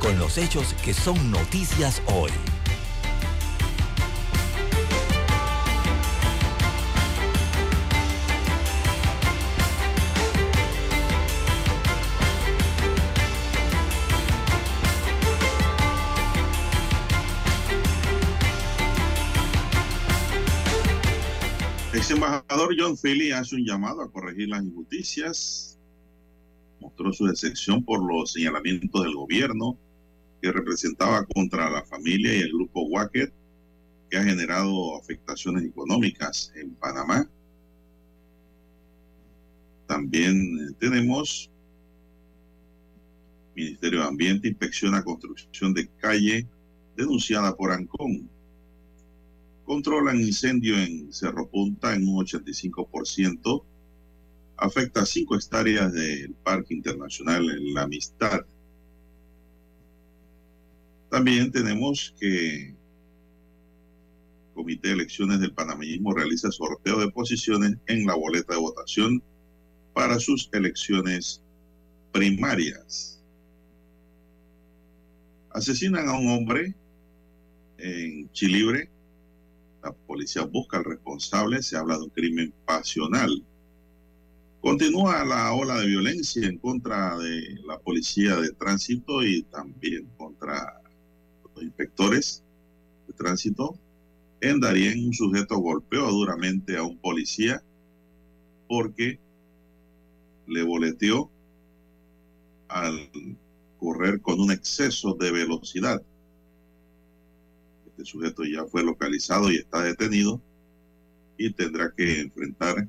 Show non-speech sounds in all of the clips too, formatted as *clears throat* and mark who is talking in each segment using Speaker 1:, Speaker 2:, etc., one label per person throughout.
Speaker 1: con los hechos que son noticias hoy.
Speaker 2: Ex embajador John Philly hace un llamado a corregir las injusticias. Mostró su decepción por los señalamientos del gobierno que representaba contra la familia y el grupo Wacket, que ha generado afectaciones económicas en Panamá. También eh, tenemos Ministerio de Ambiente inspecciona construcción de calle denunciada por Ancón controlan incendio en Cerro Punta en un 85%, afecta cinco hectáreas del Parque Internacional en La Amistad. También tenemos que el Comité de Elecciones del Panameñismo realiza sorteo de posiciones en la boleta de votación para sus elecciones primarias. Asesinan a un hombre en Chilibre la policía busca al responsable, se habla de un crimen pasional. Continúa la ola de violencia en contra de la policía de tránsito y también contra inspectores de tránsito. En Darien, un sujeto golpeó duramente a un policía porque le boleteó al correr con un exceso de velocidad. Este sujeto ya fue localizado y está detenido y tendrá que enfrentar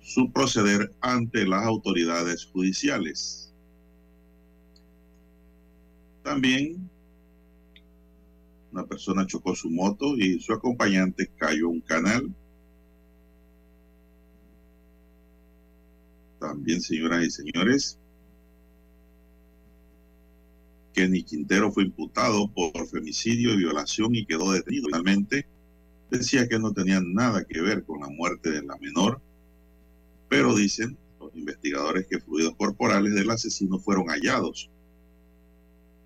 Speaker 2: su proceder ante las autoridades judiciales. También una persona chocó su moto y su acompañante cayó un canal. También, señoras y señores, Kenny Quintero fue imputado por femicidio y violación y quedó detenido. Finalmente, decía que no tenía nada que ver con la muerte de la menor, pero dicen los investigadores que fluidos corporales del asesino fueron hallados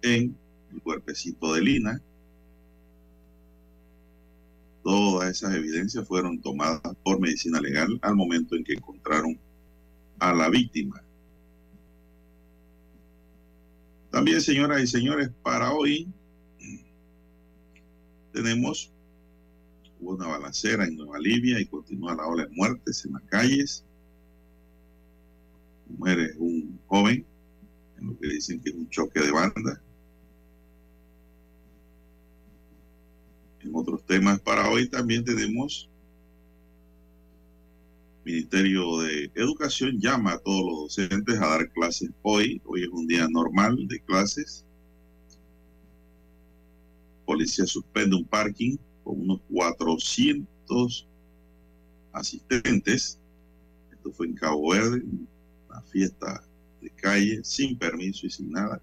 Speaker 2: en el cuerpecito de Lina. Todas esas evidencias fueron tomadas por medicina legal al momento en que encontraron a la víctima. También, señoras y señores, para hoy tenemos una balacera en Nueva Libia y continúa la ola de muertes en las calles. Muere un joven, en lo que dicen que es un choque de banda. En otros temas para hoy también tenemos Ministerio de Educación llama a todos los docentes a dar clases hoy. Hoy es un día normal de clases. Policía suspende un parking con unos 400 asistentes. Esto fue en Cabo Verde, una fiesta de calle sin permiso y sin nada.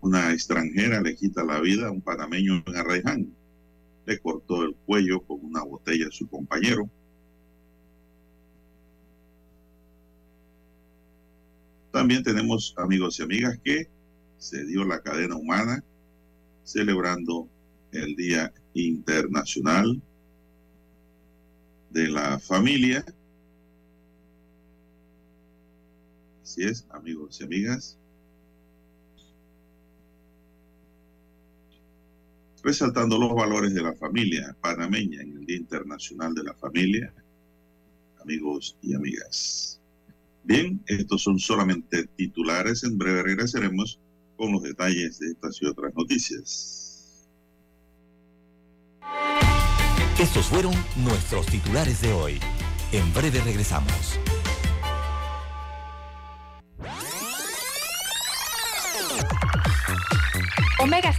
Speaker 2: Una extranjera le quita la vida a un panameño en Arraiján le cortó el cuello con una botella a su compañero. También tenemos amigos y amigas que se dio la cadena humana celebrando el Día Internacional de la Familia. Así es, amigos y amigas. Resaltando los valores de la familia panameña en el Día Internacional de la Familia, amigos y amigas. Bien, estos son solamente titulares. En breve regresaremos con los detalles de estas y otras noticias.
Speaker 1: Estos fueron nuestros titulares de hoy. En breve regresamos.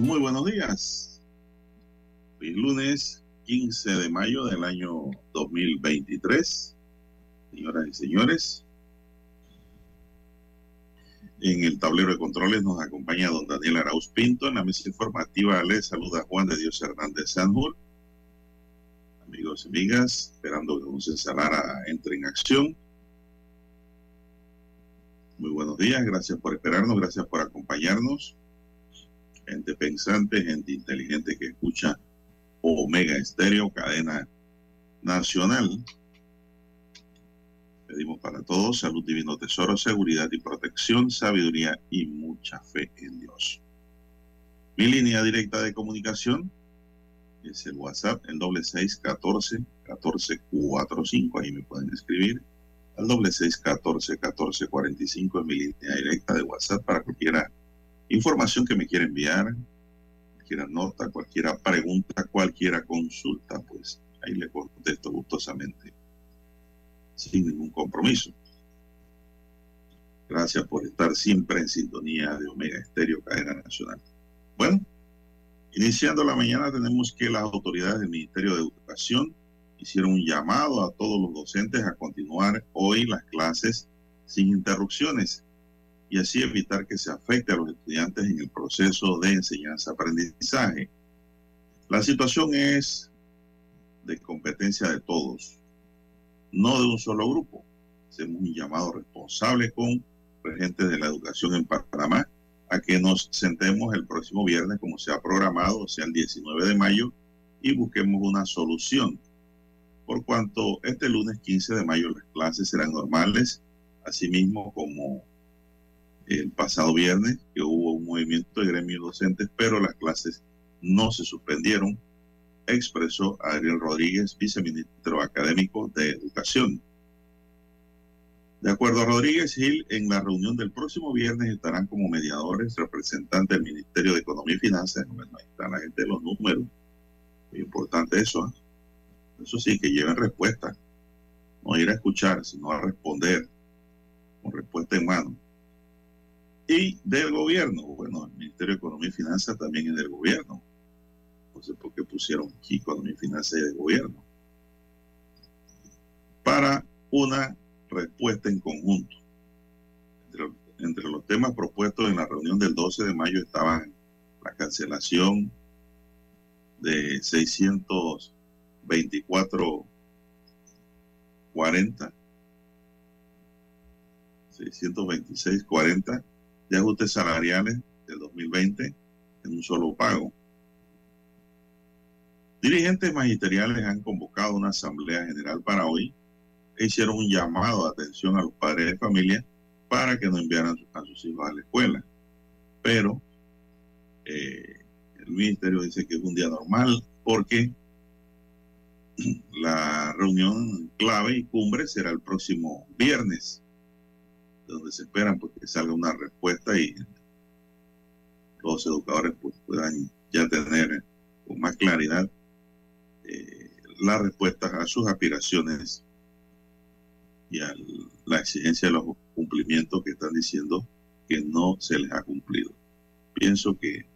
Speaker 2: Muy buenos días. Lunes 15 de mayo del año 2023. Señoras y señores, en el tablero de controles nos acompaña don Daniel Arauz Pinto. En la mesa informativa les saluda Juan de Dios Hernández Sanjur. Amigos y amigas, esperando que don César Lara entre en acción. Muy buenos días, gracias por esperarnos, gracias por acompañarnos gente pensante, gente inteligente que escucha Omega Estéreo, cadena nacional. Pedimos para todos salud, divino tesoro, seguridad y protección, sabiduría y mucha fe en Dios. Mi línea directa de comunicación es el WhatsApp, el doble seis catorce catorce cuatro cinco. Ahí me pueden escribir. Al doble seis catorce catorce cuarenta y cinco es mi línea directa de WhatsApp para cualquiera información que me quiera enviar, cualquier nota, cualquier pregunta, cualquier consulta, pues ahí le contesto gustosamente, sin ningún compromiso. Gracias por estar siempre en sintonía de Omega Estéreo, cadena nacional. Bueno, iniciando la mañana tenemos que las autoridades del Ministerio de Educación hicieron un llamado a todos los docentes a continuar hoy las clases sin interrupciones y así evitar que se afecte a los estudiantes en el proceso de enseñanza-aprendizaje. La situación es de competencia de todos, no de un solo grupo. Hacemos un llamado responsable con regentes de la educación en Panamá a que nos sentemos el próximo viernes como se ha programado, o sea, el 19 de mayo, y busquemos una solución. Por cuanto este lunes 15 de mayo las clases serán normales, asimismo como el pasado viernes, que hubo un movimiento de gremios docentes, pero las clases no se suspendieron, expresó Ariel Rodríguez, viceministro académico de Educación. De acuerdo a Rodríguez Gil, en la reunión del próximo viernes estarán como mediadores representantes del Ministerio de Economía y Finanzas. Bueno, ahí están la gente de los números. Muy importante eso. ¿eh? Eso sí, que lleven respuesta. No ir a escuchar, sino a responder con respuesta en mano y del gobierno. Bueno, el Ministerio de Economía y Finanzas también es del gobierno. No sé por qué pusieron aquí Economía y Finanzas del gobierno. Para una respuesta en conjunto. Entre, entre, los temas propuestos en la reunión del 12 de mayo estaban la cancelación de 624 40 626 40 de ajustes salariales del 2020 en un solo pago. Dirigentes magisteriales han convocado una asamblea general para hoy e hicieron un llamado de atención a los padres de familia para que no enviaran a sus hijos a la escuela. Pero eh, ministerio dice que es un día normal porque la reunión clave y cumbre será el próximo viernes, donde se esperan pues, que salga una respuesta y los educadores pues, puedan ya tener con más claridad eh, las respuestas a sus aspiraciones y a la exigencia de los cumplimientos que están diciendo que no se les ha cumplido. Pienso que,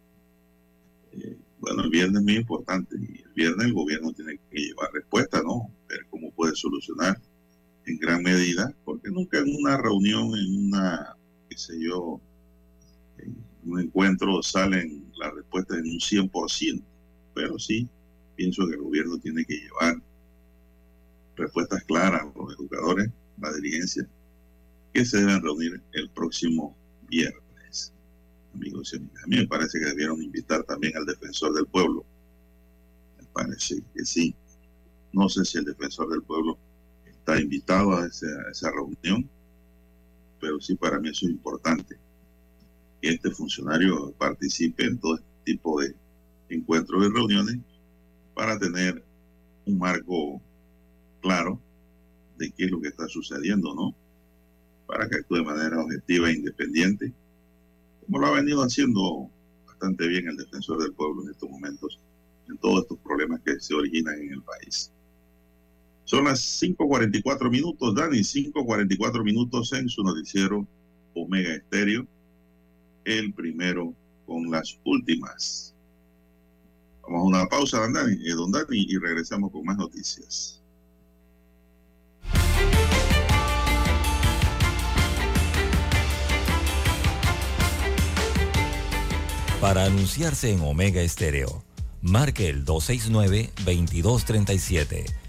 Speaker 2: eh, bueno, el viernes es muy importante y el viernes el gobierno tiene que llevar respuesta, ¿no? Ver cómo puede solucionar en gran medida, porque nunca en una reunión, en una, qué sé yo, en un encuentro salen las respuestas en un 100%, pero sí, pienso que el gobierno tiene que llevar respuestas claras a los educadores, la dirigencia, que se deben reunir el próximo viernes. Amigos y amigas, a mí me parece que debieron invitar también al defensor del pueblo. Me parece que sí. No sé si el defensor del pueblo está invitado a esa, a esa reunión, pero sí para mí eso es importante que este funcionario participe en todo este tipo de encuentros y reuniones para tener un marco claro de qué es lo que está sucediendo, ¿no? Para que actúe de manera objetiva e independiente, como lo ha venido haciendo bastante bien el defensor del pueblo en estos momentos, en todos estos problemas que se originan en el país. Son las 5.44 minutos, Dani, 5.44 minutos en su noticiero Omega Estéreo, el primero con las últimas. Vamos a una pausa, don Dani, eh, don Dani y regresamos con más noticias.
Speaker 1: Para anunciarse en Omega Estéreo, marque el 269-2237.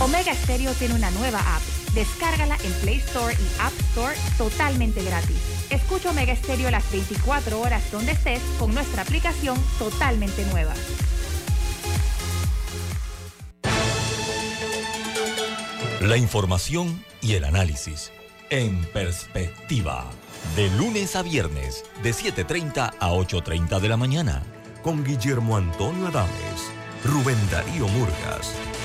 Speaker 3: Omega Stereo tiene una nueva app. Descárgala en Play Store y App Store totalmente gratis. Escucha Omega Stereo las 24 horas donde estés con nuestra aplicación totalmente nueva.
Speaker 1: La información y el análisis en perspectiva. De lunes a viernes, de 7.30 a 8.30 de la mañana.
Speaker 4: Con Guillermo Antonio Adames, Rubén Darío Murgas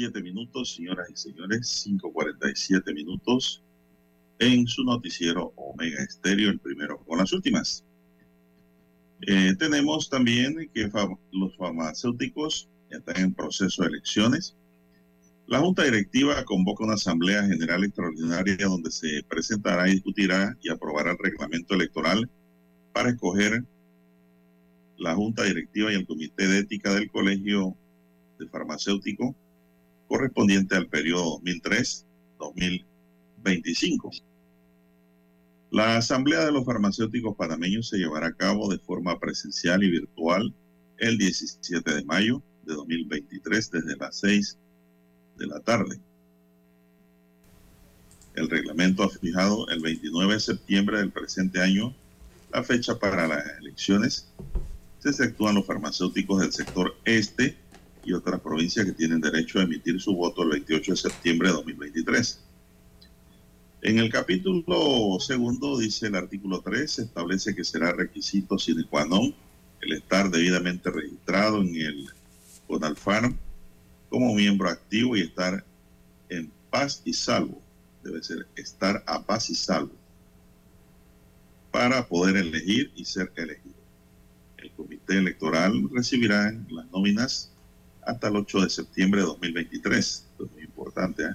Speaker 2: 5.47 minutos, señoras y señores, 5.47 minutos en su noticiero Omega Estéreo, el primero con las últimas. Eh, tenemos también que los farmacéuticos están en proceso de elecciones. La Junta Directiva convoca una Asamblea General Extraordinaria donde se presentará, discutirá y aprobará el reglamento electoral para escoger la Junta Directiva y el Comité de Ética del Colegio de Farmacéutico correspondiente al periodo 2003-2025. La Asamblea de los Farmacéuticos Panameños se llevará a cabo de forma presencial y virtual el 17 de mayo de 2023 desde las 6 de la tarde. El reglamento ha fijado el 29 de septiembre del presente año la fecha para las elecciones. Se efectúan los farmacéuticos del sector este y otras provincias que tienen derecho a emitir su voto el 28 de septiembre de 2023. En el capítulo segundo dice el artículo 3, se establece que será requisito sine qua non el estar debidamente registrado en el CONALFARM como miembro activo y estar en paz y salvo. Debe ser estar a paz y salvo para poder elegir y ser elegido. El comité electoral recibirá las nóminas hasta el 8 de septiembre de 2023. Esto es muy importante. ¿eh?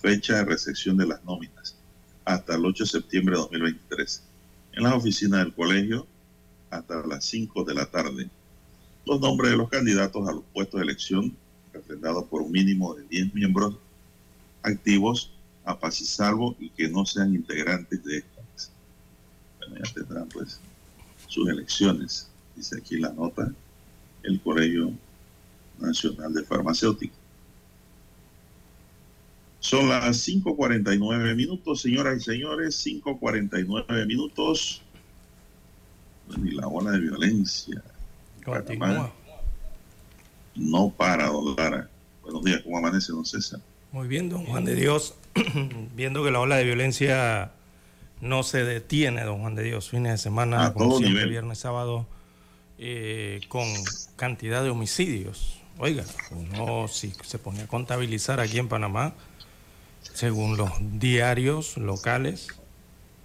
Speaker 2: fecha de recepción de las nóminas hasta el 8 de septiembre de 2023. En las oficinas del colegio hasta las 5 de la tarde. Los nombres de los candidatos a los puestos de elección, refrendados por un mínimo de 10 miembros activos, a paz y salvo y que no sean integrantes de estas. Bueno, ya tendrán pues sus elecciones. Dice aquí la nota, el Colegio Nacional de Farmacéuticos. Son las 5.49 minutos, señoras y señores, 5.49 minutos. Y la ola de violencia.
Speaker 5: Continúa.
Speaker 2: No para, don Lara. Buenos días, ¿cómo amanece, don César?
Speaker 5: Muy bien, don Juan de Dios. *clears throat* Viendo que la ola de violencia no se detiene, don Juan de Dios. Fines de semana,
Speaker 2: A
Speaker 5: como siempre,
Speaker 2: nivel.
Speaker 5: viernes, sábado, eh, con cantidad de homicidios. Oiga, uno si se pone a contabilizar aquí en Panamá, según los diarios locales,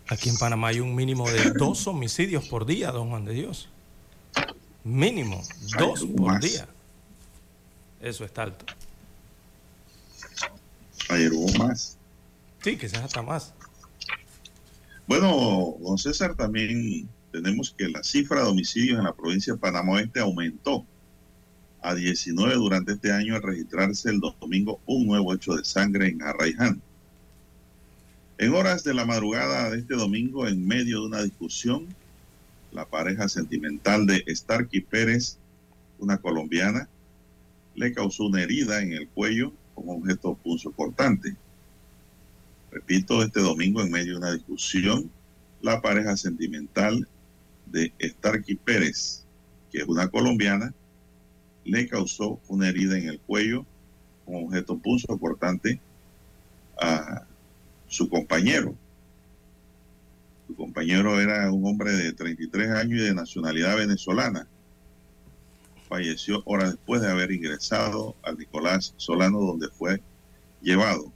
Speaker 5: aquí en Panamá hay un mínimo de dos homicidios por día, don Juan de Dios. Mínimo, dos por día. Eso está alto.
Speaker 2: Ayer hubo más.
Speaker 5: Sí, quizás hasta más.
Speaker 2: Bueno, don César, también tenemos que la cifra de homicidios en la provincia de Panamá Oeste aumentó a 19 durante este año al registrarse el domingo un nuevo hecho de sangre en Arraiján. En horas de la madrugada de este domingo, en medio de una discusión, la pareja sentimental de Starky Pérez, una colombiana, le causó una herida en el cuello con objeto punzocortante. Repito, este domingo, en medio de una discusión, la pareja sentimental de Starky Pérez, que es una colombiana, le causó una herida en el cuello con objeto punzocortante a su compañero. Su compañero era un hombre de 33 años y de nacionalidad venezolana. Falleció horas después de haber ingresado al Nicolás Solano, donde fue llevado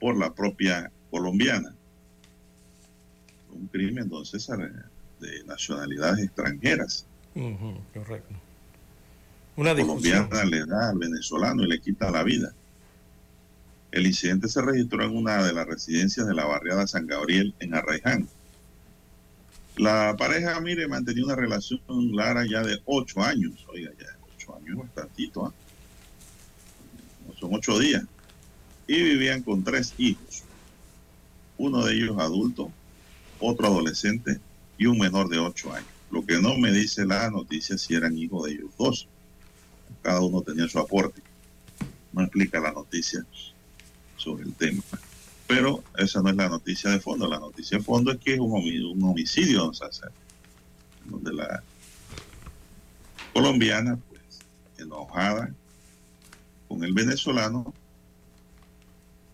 Speaker 2: por la propia colombiana. Un crimen, entonces, de nacionalidades extranjeras.
Speaker 5: Correcto. Una discusión.
Speaker 2: colombiana le da al venezolano y le quita la vida. El incidente se registró en una de las residencias de la barriada San Gabriel en Arraiján. La pareja, mire, mantenía una relación Lara ya de ocho años. Oiga, ya ocho años es bastantito, ¿ah? Son ocho días. Y vivían con tres hijos. Uno de ellos adulto, otro adolescente y un menor de ocho años. Lo que no me dice la noticia si eran hijos de ellos dos. Cada uno tenía su aporte. No explica la noticia sobre el tema. Pero esa no es la noticia de fondo. La noticia de fondo es que es un homicidio, donde la colombiana, pues, enojada con el venezolano,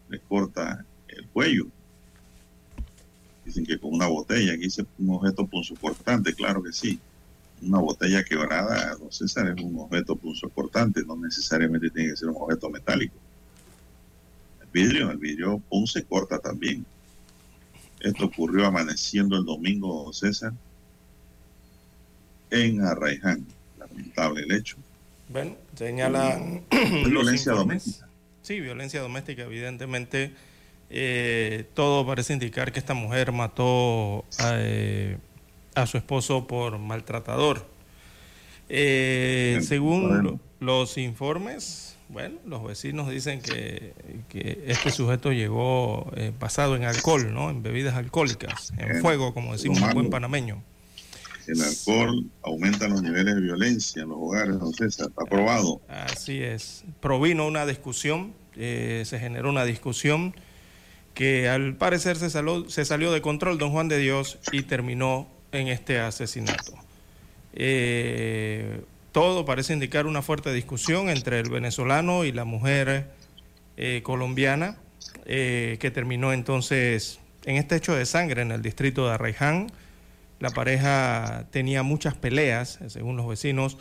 Speaker 2: le corta el cuello. Dicen que con una botella, aquí dice un objeto punzocortante, claro que sí. Una botella quebrada, don César, es un objeto punzocortante, no necesariamente tiene que ser un objeto metálico. El vidrio, el vidrio pun se corta también. Esto ocurrió amaneciendo el domingo, don César, en Arraiján. Lamentable el hecho.
Speaker 5: Bueno, señalan *clears throat*
Speaker 2: violencia doméstica.
Speaker 5: Sí, violencia doméstica, evidentemente. eh, todo parece indicar que esta mujer mató a, eh, a su esposo por maltratador. Eh, según los informes, Bueno, los vecinos dicen que, este sujeto llegó eh, pasado en alcohol, ¿no? En bebidas alcohólicas, en fuego, como decimos en buen panameño.
Speaker 2: El alcohol aumenta los niveles de violencia en los hogares, don César, está probado.
Speaker 5: Así es. Provino una discusión, eh, se generó una discusión que al parecer se, se salió de control, don Juan de Dios, y terminó en este asesinato. Eh, todo parece indicar una fuerte discusión entre el venezolano y la mujer eh, colombiana, eh, que terminó entonces en este hecho de sangre en el distrito de Arraiján. La pareja tenía muchas peleas, según los vecinos,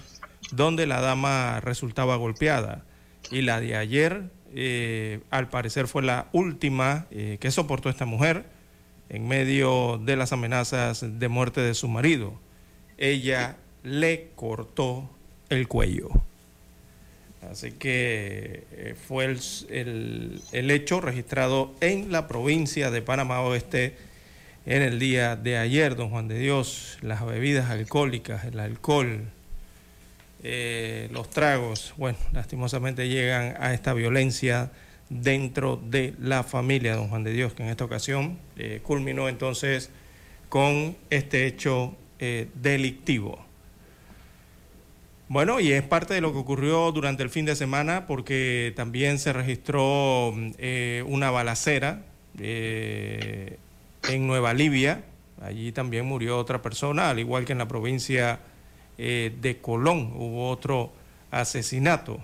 Speaker 5: donde la dama resultaba golpeada. Y la de ayer, al parecer, fue la última que soportó esta mujer en medio de las amenazas de muerte de su marido. Ella le cortó el cuello. Así que eh, fue el, el, hecho registrado en la provincia de Panamá Oeste en el día de ayer, don Juan de Dios. Las bebidas alcohólicas, el alcohol, eh, los tragos, bueno, lastimosamente llegan a esta violencia dentro de la familia, don Juan de Dios, que en esta ocasión eh, culminó entonces con este hecho delictivo. Bueno, y es parte de lo que ocurrió durante el fin de semana porque también se registró eh, una balacera eh, en Nueva Libia. Allí también murió otra persona, al igual que en la provincia eh, de Colón hubo otro asesinato.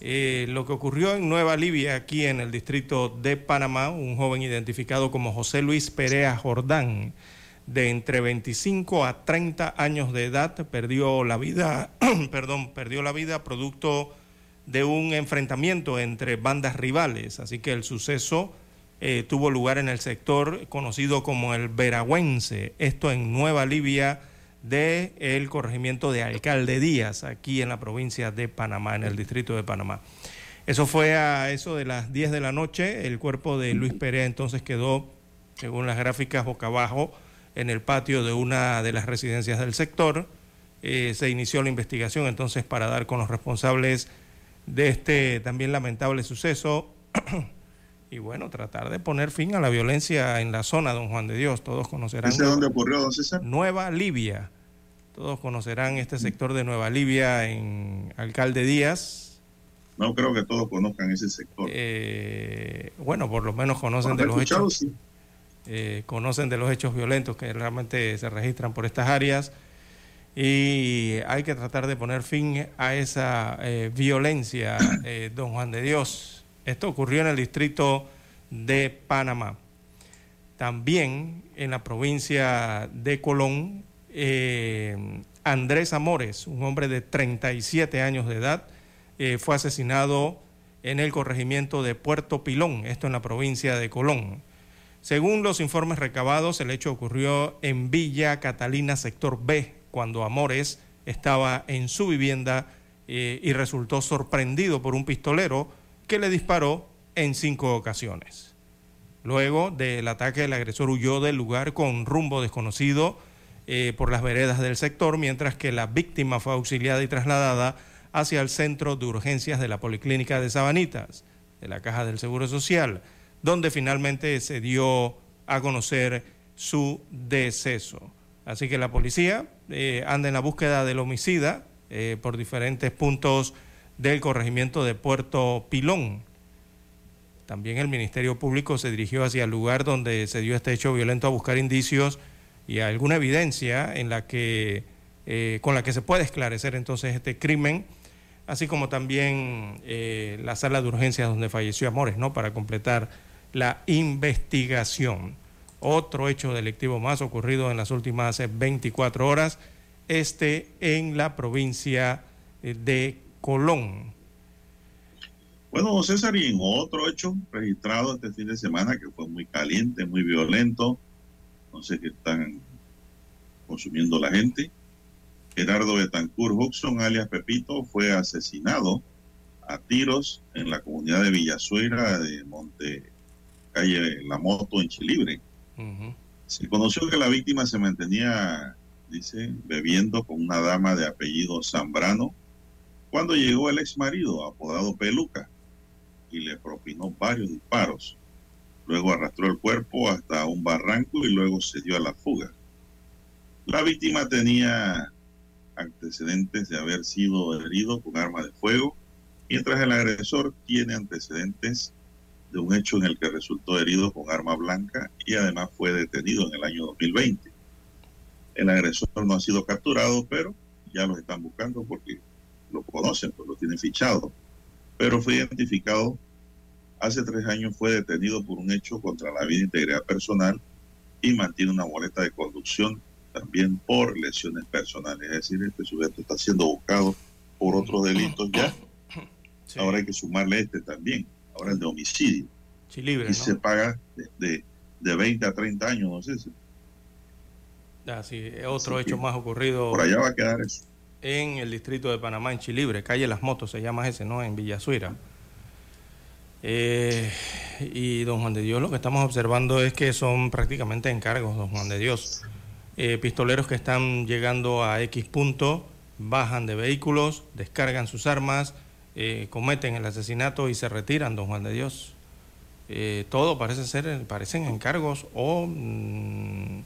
Speaker 5: Lo que ocurrió en Nueva Libia, aquí en el distrito de Panamá, un joven identificado como José Luis Perea Jordán, de entre 25 a 30 años de edad perdió la vida, *clears throat* perdón, perdió la vida producto de un enfrentamiento entre bandas rivales. Así que el suceso eh, tuvo lugar en el sector conocido como el Veragüense, esto en Nueva Libia del el corregimiento de Alcalde Díaz, aquí en la provincia de Panamá, en el distrito de Panamá. Eso fue a eso de las 10 de la noche. El cuerpo de Luis Pérez entonces quedó, según las gráficas, boca abajo en el patio de una de las residencias del sector. Eh, se inició la investigación entonces para dar con los responsables de este también lamentable suceso *clears throat* y bueno, tratar de poner fin a la violencia en la zona, don Juan de Dios. Todos conocerán.
Speaker 2: ¿Ese dónde ocurrió, don César?
Speaker 5: Nueva Libia. Todos conocerán este sector de Nueva Libia en Alcalde Díaz.
Speaker 2: No creo que todos conozcan ese sector.
Speaker 5: Eh, bueno, por lo menos conocen de los hechos. Eh, conocen de los hechos violentos que realmente se registran por estas áreas y hay que tratar de poner fin a esa eh, violencia, eh, don Juan de Dios. Esto ocurrió en el distrito de Panamá. También en la provincia de Colón, Andrés Amores, un hombre de 37 años de edad, fue asesinado en el corregimiento de Puerto Pilón, esto en la provincia de Colón. Según los informes recabados, el hecho ocurrió en Villa Catalina, sector B, cuando Amores estaba en su vivienda eh, y resultó sorprendido por un pistolero que le disparó en cinco ocasiones. Luego del ataque, el agresor huyó del lugar con rumbo desconocido eh, por las veredas del sector, mientras que la víctima fue auxiliada y trasladada hacia el centro de urgencias de la Policlínica de Sabanitas, de la Caja del Seguro Social donde finalmente se dio a conocer su deceso. Así que la policía eh, anda en la búsqueda del homicida eh, por diferentes puntos del corregimiento de Puerto Pilón. También el Ministerio Público se dirigió hacia el lugar donde se dio este hecho violento a buscar indicios y alguna evidencia en la que, eh, con la que se puede esclarecer entonces este crimen, así como también la sala de urgencias donde falleció Amores, ¿no? Para completar la investigación. Otro hecho delictivo más ocurrido en las últimas 24 horas, este en la provincia eh, de Colón.
Speaker 2: Bueno, César, y en otro hecho registrado este fin de semana que fue muy caliente, muy violento, no sé qué están consumiendo la gente. Gerardo Betancourt Huxon, alias Pepito, fue asesinado a tiros en la comunidad de Villasuegra de Monte calle La Moto en Chilibre. Se conoció que la víctima se mantenía, dice, bebiendo con una dama de apellido Zambrano, cuando llegó el ex marido, apodado Peluca, y le propinó varios disparos. Luego arrastró el cuerpo hasta un barranco y luego se dio a la fuga. La víctima tenía antecedentes de haber sido herido con arma de fuego, mientras el agresor tiene antecedentes de un hecho en el que resultó herido con arma blanca y además fue detenido en el año 2020. El agresor no ha sido capturado, pero ya lo están buscando porque lo conocen, pues lo tienen fichado. Pero fue identificado hace tres años, fue detenido por un hecho contra la vida e integridad personal y mantiene una boleta de conducción también por lesiones personales. Es decir, este sujeto está siendo buscado por otros delitos ya. Ahora hay que sumarle este también, ahora el de homicidio. y se paga de, de, 20 a 30 años, no sé si.
Speaker 5: Ah, sí, otro hecho más ocurrido.
Speaker 2: Por allá va a quedar eso.
Speaker 5: En el distrito de Panamá, en Chilibre, calle Las Motos, se llama ese, ¿no? En Villasuira. Eh, y don Juan de Dios, lo que estamos observando es que son prácticamente encargos, don Juan de Dios. Eh, pistoleros que están llegando a X punto, bajan de vehículos, descargan sus armas, eh, cometen el asesinato y se retiran, don Juan de Dios. Eh, todo parece ser, parecen encargos o mm,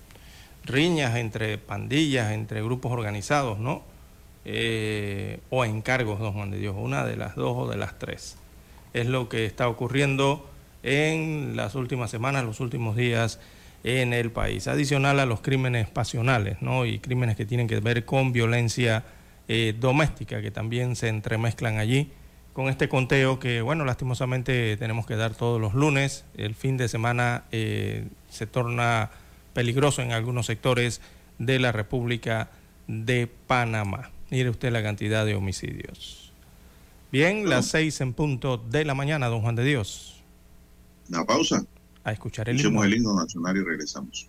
Speaker 5: riñas entre pandillas, entre grupos organizados, ¿no? O encargos, don Juan de Dios, una de las dos o de las tres. Es lo que está ocurriendo en las últimas semanas, los últimos días en el país, adicional a los crímenes pasionales ¿no? y crímenes que tienen que ver con violencia eh, doméstica, que también se entremezclan allí, con este conteo que, bueno, lastimosamente tenemos que dar todos los lunes. El fin de semana eh, se torna peligroso en algunos sectores de la República de Panamá. Mire usted la cantidad de homicidios. Bien, las seis en punto de la mañana, don Juan de Dios.
Speaker 2: Una pausa
Speaker 5: a escuchar el
Speaker 2: himno. el himno nacional y regresamos.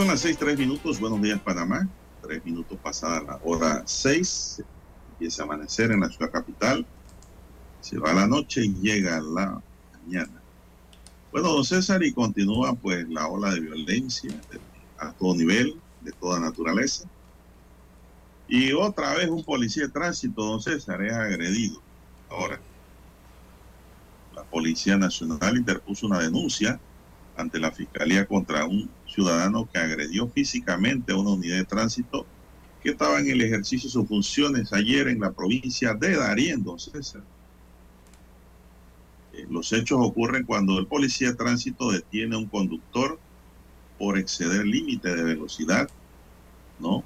Speaker 2: Son las seis, tres minutos. Buenos días, Panamá. Tres minutos pasada la hora seis. Empieza a amanecer en la ciudad capital. Se va la noche y llega la mañana. Bueno, don César, y continúa pues la ola de violencia a todo nivel, de toda naturaleza. Y otra vez un policía de tránsito, don César, es agredido. Ahora, la Policía Nacional interpuso una denuncia ante la Fiscalía contra un ciudadano que agredió físicamente a una unidad de tránsito que estaba en el ejercicio de sus funciones ayer en la provincia de Darién, don César. Eh, los hechos ocurren cuando el policía de tránsito detiene a un conductor por exceder límite de velocidad, ¿no?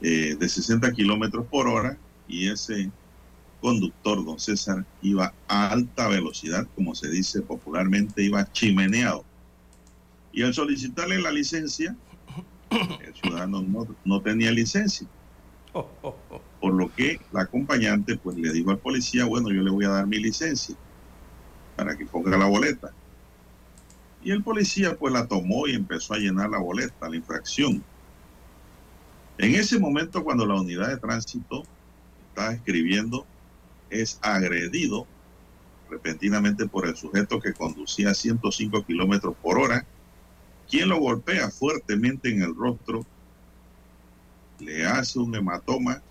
Speaker 2: Eh, de 60 kilómetros por hora y ese conductor, don César, iba a alta velocidad, como se dice popularmente, iba chimeneado. Y al solicitarle la licencia, el ciudadano no, tenía licencia. Por lo que la acompañante pues le dijo al policía, bueno, yo le voy a dar mi licencia para que ponga la boleta. Y el policía pues la tomó y empezó a llenar la boleta, la infracción. En ese momento cuando la unidad de tránsito estaba escribiendo es agredido repentinamente por el sujeto que conducía a 105 kilómetros por hora, quien lo golpea fuertemente en el rostro, le hace un hematoma,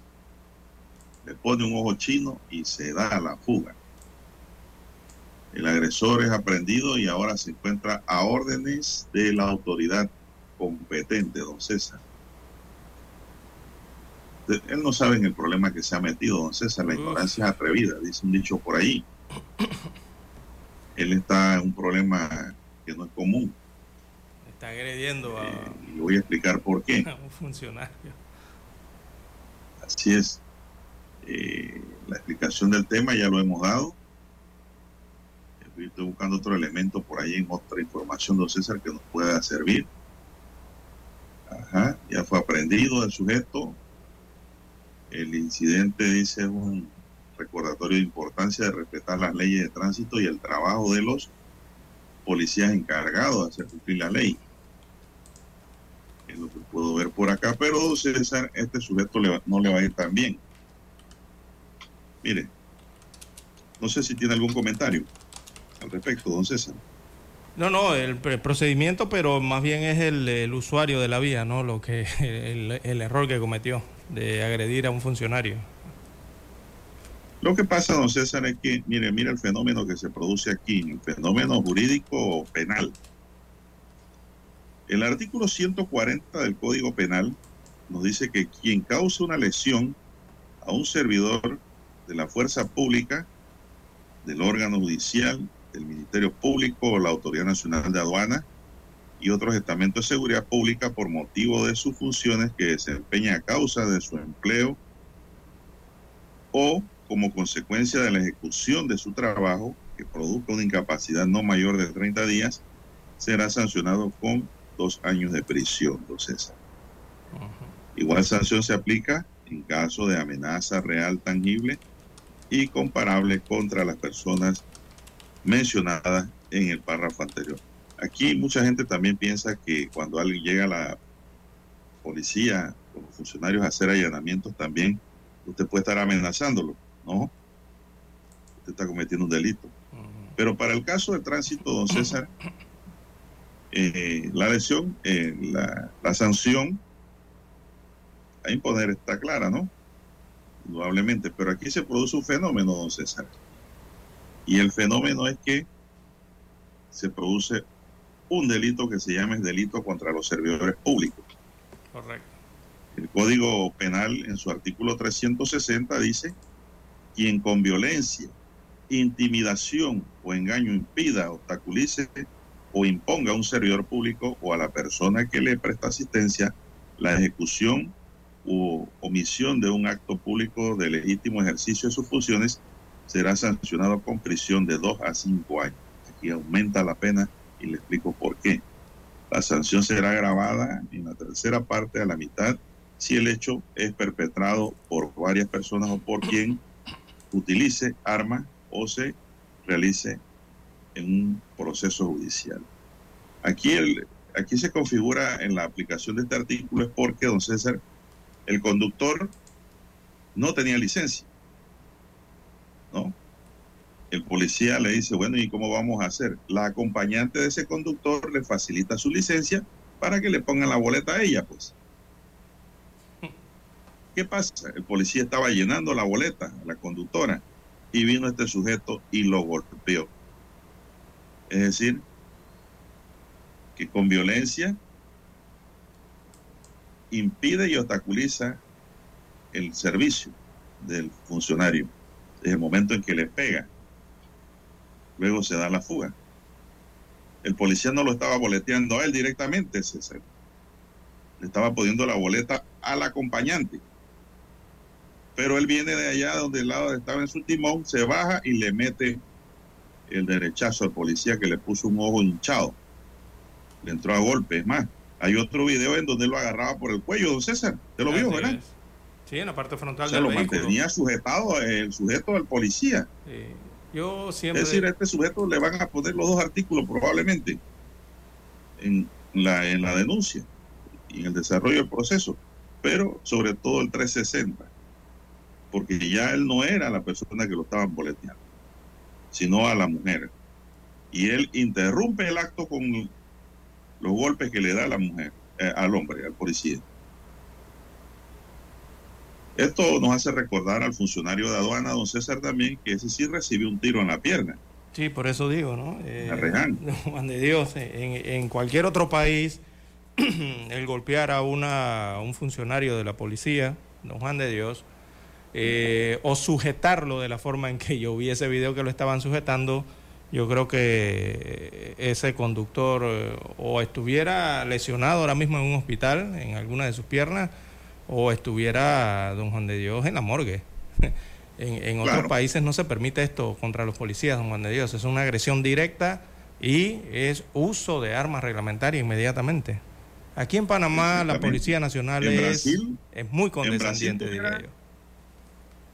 Speaker 2: le pone un ojo chino y se da a la fuga. El agresor es aprendido y ahora se encuentra a órdenes de la autoridad competente, don César él no sabe en el problema que se ha metido, don César. La ignorancia es atrevida, dice un dicho por ahí. Él está en un problema que no es común.
Speaker 5: Está agrediendo a.
Speaker 2: Eh, y voy a explicar por qué. *laughs*
Speaker 5: A un funcionario.
Speaker 2: Así es. Eh, la explicación del tema ya lo hemos dado. Estoy buscando otro elemento por ahí en otra información, don César, que nos pueda servir. Ajá, ya fue aprendido el sujeto, el incidente dice es un recordatorio de importancia de respetar las leyes de tránsito y el trabajo de los policías encargados de hacer cumplir la ley. Es lo que puedo ver por acá, pero César, este sujeto no le va a ir tan bien. Mire, no sé si tiene algún comentario al respecto, don César.
Speaker 5: No, no, el, procedimiento, pero más bien es el, usuario de la vía, ¿no? Lo que *laughs* el error que cometió de agredir a un funcionario.
Speaker 2: Lo que pasa, don César, es que, mire, mire el fenómeno que se produce aquí, el fenómeno jurídico penal. El artículo 140 del Código Penal nos dice que quien causa una lesión a un servidor de la fuerza pública, del órgano judicial, del Ministerio Público o la Autoridad Nacional de Aduana, y otros estamentos de seguridad pública por motivo de sus funciones que desempeña a causa de su empleo o como consecuencia de la ejecución de su trabajo que produzca una incapacidad no mayor de 30 días, será sancionado con dos años de prisión, don César. Igual sanción se aplica en caso de amenaza real tangible y comparable contra las personas mencionadas en el párrafo anterior. Aquí mucha gente también piensa que cuando alguien llega a la policía o los funcionarios a hacer allanamientos también, usted puede estar amenazándolo, ¿no? Usted está cometiendo un delito. Pero para el caso de tránsito, don César, eh, la lesión, eh, la, la, sanción a imponer está clara, ¿no? Indudablemente, pero aquí se produce un fenómeno, don César. Y el fenómeno es que se produce un delito que se llama delito contra los servidores públicos.
Speaker 5: Correcto.
Speaker 2: El Código Penal en su artículo 360 dice, quien con violencia, intimidación o engaño impida, obstaculice o imponga a un servidor público o a la persona que le presta asistencia la ejecución u omisión de un acto público de legítimo ejercicio de sus funciones, será sancionado con prisión de dos a cinco años. Aquí aumenta la pena y le explico por qué. La sanción será grabada en la tercera parte a la mitad si el hecho es perpetrado por varias personas o por quien utilice armas o se realice en un proceso judicial. Aquí, aquí se configura en la aplicación de este artículo es porque, don César, el conductor no tenía licencia. ¿No? El policía le dice, bueno, ¿y cómo vamos a hacer? La acompañante de ese conductor le facilita su licencia para que le pongan la boleta a ella, pues. ¿Qué pasa? El policía estaba llenando la boleta a la conductora y vino este sujeto y lo golpeó. Es decir, que con violencia impide y obstaculiza el servicio del funcionario desde el momento en que le pega. Luego se da la fuga. El policía no lo estaba boleteando a él directamente, César. Le estaba poniendo la boleta al acompañante. Pero él viene de allá donde el lado estaba en su timón, se baja y le mete el derechazo al policía que le puso un ojo hinchado. Le entró a golpe. Es más, hay otro video en donde lo agarraba por el cuello, don César. ¿Te lo vio, verdad?
Speaker 5: Sí, en la parte frontal
Speaker 2: Se lo mantenía sujetado el sujeto al policía.
Speaker 5: Yo siempre...
Speaker 2: Es decir, a este sujeto le van a poner los dos artículos probablemente en la, en la denuncia y en el desarrollo del proceso, pero sobre todo el 360, porque ya él no era la persona que lo estaban boleteando, sino a la mujer. Y él interrumpe el acto con los golpes que le da a la mujer, eh, al hombre, al policía. Esto nos hace recordar al funcionario de aduana, don César también, que ese sí recibió un tiro en la pierna.
Speaker 5: Sí, por eso digo, ¿no? Eh. Juan *laughs* de Dios, en, en, cualquier otro país, *clears throat* el golpear a una, un funcionario de la policía, don Juan de Dios, eh, o sujetarlo de la forma en que yo vi ese video que lo estaban sujetando, yo creo que ese conductor eh, o estuviera lesionado ahora mismo en un hospital, en alguna de sus piernas, o estuviera don Juan de Dios en la morgue. *laughs* en, en otros
Speaker 2: Claro.
Speaker 5: países no se permite esto contra los policías, don Juan de Dios. Es una agresión directa y es uso de armas reglamentarias inmediatamente. Aquí en Panamá la. Policía Nacional es,
Speaker 2: Brasil-
Speaker 5: es muy condescendiente, diría yo.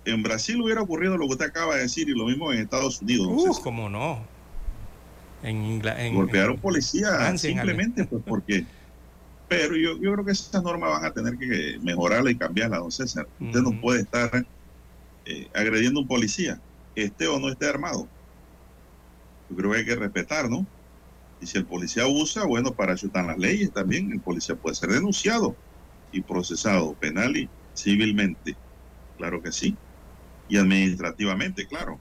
Speaker 2: En Brasil hubiera ocurrido lo que usted acaba de decir y lo mismo en Estados Unidos.
Speaker 5: Uh,
Speaker 2: César.
Speaker 5: cómo no. En, Ingla- en-
Speaker 2: golpear a un
Speaker 5: en
Speaker 2: policía
Speaker 5: Francia, en
Speaker 2: simplemente pues porque pero yo, yo creo que esas normas van a tener que mejorarla y cambiarla don César. Usted no puede estar eh, agrediendo a un policía esté o no esté armado. Yo creo que hay que respetar ¿no? y si el policía abusa bueno para eso están las leyes también. El policía puede ser denunciado y procesado penal y civilmente. Claro que sí. Y administrativamente claro.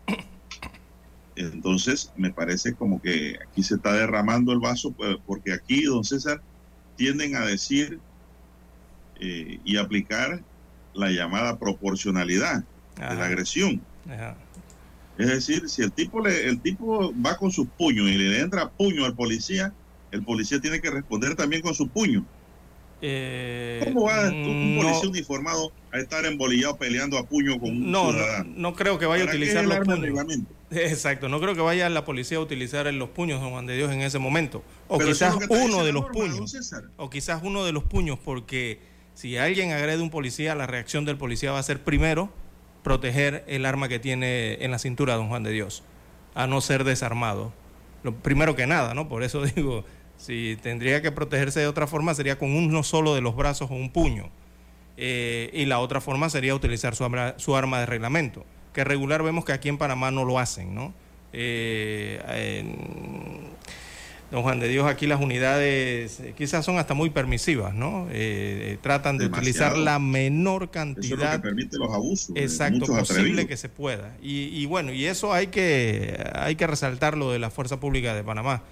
Speaker 2: Entonces, me parece como que aquí se está derramando el vaso, pues, porque aquí, don César, tienden a decir eh, y aplicar la llamada proporcionalidad de la agresión.
Speaker 5: ajá.
Speaker 2: Es decir, si el tipo, le, el tipo va con sus puños y le entra puño al policía, el policía tiene que responder también con su puño.
Speaker 5: Eh,
Speaker 2: ¿Cómo va un
Speaker 5: no-
Speaker 2: policía uniformado a estar embolillado peleando a puño con un
Speaker 5: No, no,
Speaker 2: ciudadano?
Speaker 5: no creo que vaya a
Speaker 2: ¿Para qué
Speaker 5: utilizar los puños. *laughs* Exacto, no creo que vaya la policía a utilizar los puños, don Juan de Dios, en ese momento. O
Speaker 2: Pero
Speaker 5: quizás
Speaker 2: es
Speaker 5: uno de los
Speaker 2: norma,
Speaker 5: puños. O quizás uno de los puños, porque si alguien agrede a un policía, la reacción del policía va a ser primero proteger el arma que tiene en la cintura, don Juan de Dios, a no ser desarmado. Lo primero que nada, ¿no? Por eso *laughs* digo, si tendría que protegerse de otra forma, sería con uno solo de los brazos o un puño. Eh, y la otra forma sería utilizar su arma, su arma de reglamento, que regular vemos que aquí en Panamá no lo hacen, ¿no? Eh, don Juan de Dios, aquí las unidades eh, quizás son hasta muy permisivas, ¿no? Eh, tratan de
Speaker 2: Demasiado.
Speaker 5: utilizar la menor
Speaker 2: Eso es lo que
Speaker 5: cantidad
Speaker 2: permite los abusos.
Speaker 5: exacto posible
Speaker 2: atrevidos.
Speaker 5: que se pueda. Y, y bueno, y eso hay que, hay que resaltarlo de la Fuerza Pública de Panamá,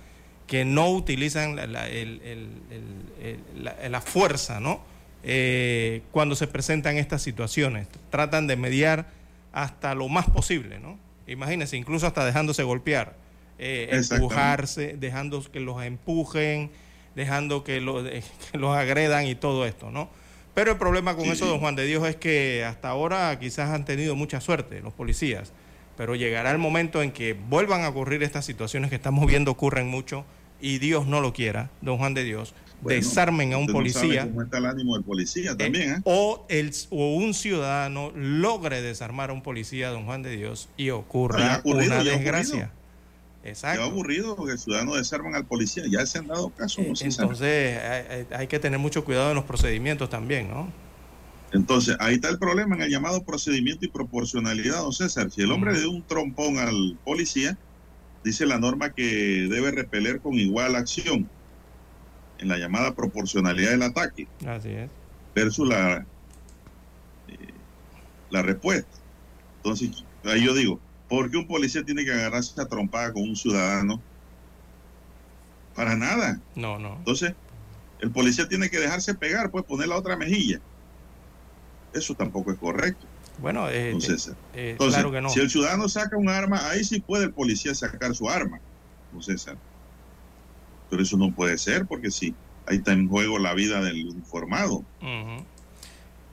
Speaker 5: que no utilizan la, la- el- el- el- el- la- la fuerza, ¿no? Eh, cuando se presentan estas situaciones. Tratan de mediar hasta lo más posible, ¿no? Imagínense, incluso hasta dejándose golpear. eh, empujarse, dejando que los empujen, dejando que, *laughs* que los agredan y todo esto, ¿no? Pero el problema con eso, don Juan de Dios, es que hasta ahora quizás han tenido mucha suerte los policías, pero llegará el momento en que vuelvan a ocurrir estas situaciones que estamos viendo ocurren mucho y Dios no lo quiera, don Juan de Dios, desarmen a un policía.
Speaker 2: cómo está el ánimo del policía también, ¿eh?
Speaker 5: O, el, o un ciudadano logre desarmar a un policía, don Juan de Dios, y ocurra una desgracia.
Speaker 2: Exacto. ha ocurrido que el ciudadano desarman al policía, ya se han dado casos.
Speaker 5: No Entonces hay, que tener mucho cuidado en los procedimientos también, ¿no?
Speaker 2: Entonces, ahí está el problema en el llamado procedimiento y proporcionalidad, don César. Si el hombre le dio un trompón al policía, dice la norma que debe repeler con igual acción en la llamada proporcionalidad del ataque.
Speaker 5: Así es.
Speaker 2: Versus la, eh, la respuesta. Entonces, ahí yo digo, ¿Por qué un policía tiene que agarrarse a trompada con un ciudadano? Para nada.
Speaker 5: No, no.
Speaker 2: Entonces, el policía tiene que dejarse pegar, pues poner la otra mejilla. Eso tampoco es correcto.
Speaker 5: Bueno, eh,
Speaker 2: entonces, eh, claro que no. si el ciudadano saca un arma, ahí sí puede el policía sacar su arma, César. Pero eso no puede ser porque sí, ahí está en juego la vida del uniformado.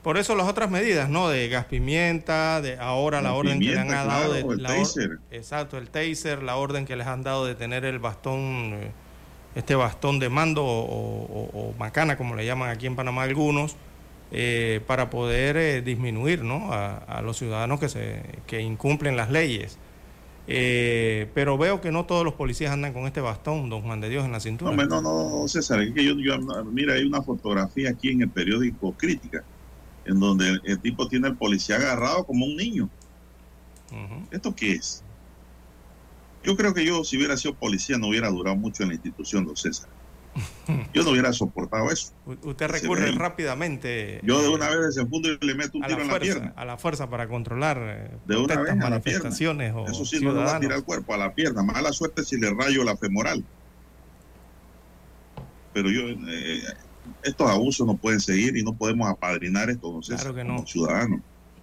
Speaker 5: Por eso las otras medidas, ¿no? De gas pimienta, de ahora la orden que le han dado de
Speaker 2: el taser.
Speaker 5: exacto, el taser, la orden que les han dado de tener el bastón, eh, este bastón de mando o, macana, como le llaman aquí en Panamá algunos, eh, para poder eh, disminuir, ¿no? A, los ciudadanos que se que incumplen las leyes. pero veo que no todos los policías andan con este bastón, don Juan de Dios, en la cintura.
Speaker 2: No, no, no, César, es que yo, mira, hay una fotografía aquí en el periódico Crítica en donde el, tipo tiene al policía agarrado como un niño. ¿Esto qué es? Yo creo que yo, si hubiera sido policía, no hubiera durado mucho en la institución, don César. *laughs* Yo no hubiera soportado eso.
Speaker 5: Usted recurre rápidamente.
Speaker 2: Yo de una vez desenfundo y le meto un tiro en la pierna.
Speaker 5: A la fuerza para controlar eh,
Speaker 2: de una vez
Speaker 5: manifestaciones
Speaker 2: o Eso sí, no le va a tirar el cuerpo, a la pierna. Mala suerte si le rayo la femoral. Pero yo, eh, estos abusos no pueden seguir y no podemos apadrinar esto entonces, como ciudadanos.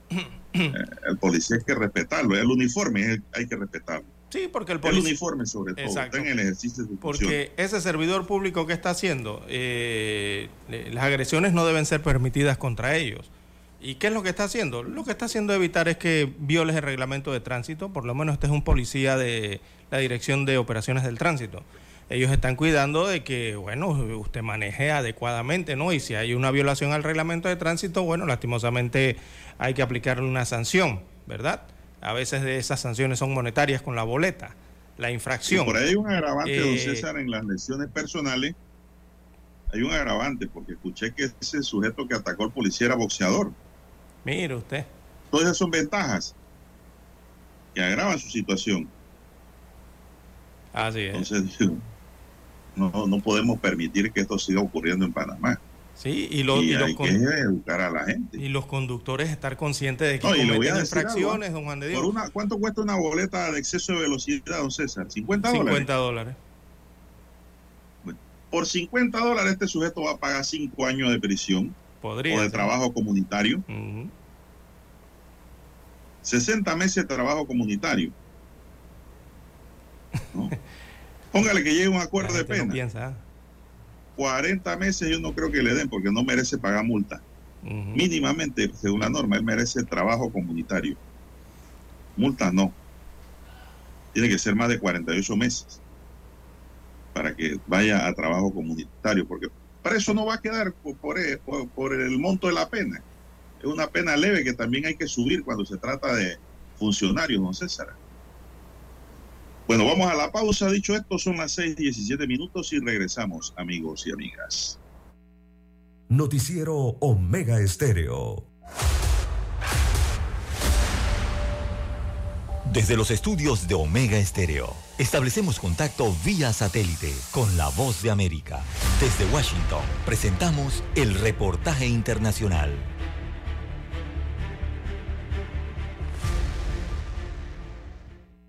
Speaker 2: *clears throat* Eh, el policía hay que respetarlo, el uniforme hay que respetarlo.
Speaker 5: Sí, porque el,
Speaker 2: policía... el uniforme sobre todo está en el ejercicio de su
Speaker 5: Porque ese servidor público que está haciendo, eh, las agresiones no deben ser permitidas contra ellos. ¿Y qué es lo que está haciendo? Lo que está haciendo es evitar es que violes el reglamento de tránsito, por lo menos este es un policía de la Dirección de Operaciones del Tránsito ellos están cuidando de que, bueno, usted maneje adecuadamente, ¿no? Y si hay una violación al reglamento de tránsito, bueno, lastimosamente hay que aplicarle una sanción, ¿verdad? A veces de esas sanciones son monetarias con la boleta, la infracción.
Speaker 2: por ahí hay un agravante, don eh, César, en las lesiones personales. Hay un agravante, porque escuché que ese sujeto que atacó al policía era boxeador.
Speaker 5: Mire usted.
Speaker 2: Todas esas son ventajas que agravan su situación.
Speaker 5: Así es.
Speaker 2: Entonces, *laughs* no, no podemos permitir que esto siga ocurriendo en Panamá.
Speaker 5: Sí, y, los,
Speaker 2: hay que educar a la gente.
Speaker 5: Y los conductores estar conscientes de que no, cometen infracciones, don Juan de Dios.
Speaker 2: Por una, ¿Cuánto cuesta una boleta de exceso de velocidad, don César? ¿50 dólares?
Speaker 5: 50 dólares.
Speaker 2: por 50 dólares este sujeto va a pagar 5 años de prisión
Speaker 5: Podría
Speaker 2: o de trabajo comunitario. 60 meses de trabajo comunitario. *laughs* ¿no? Póngale que llegue un acuerdo de pena.
Speaker 5: piensa.
Speaker 2: 40 meses yo no creo que le den porque no merece pagar multa. Mínimamente, según la norma, él merece trabajo comunitario. Multa no. Tiene que ser más de 48 meses para que vaya a trabajo comunitario, porque para eso no va a quedar por, por el monto de la pena. Es una pena leve que también hay que subir cuando se trata de funcionarios, don César. Bueno, vamos a la pausa. Dicho esto, son las 6:17 minutos y regresamos, amigos y amigas.
Speaker 4: Noticiero Omega Estéreo.
Speaker 1: Desde los estudios de Omega Estéreo, establecemos contacto vía satélite con la voz de América. Desde Washington, presentamos el reportaje internacional.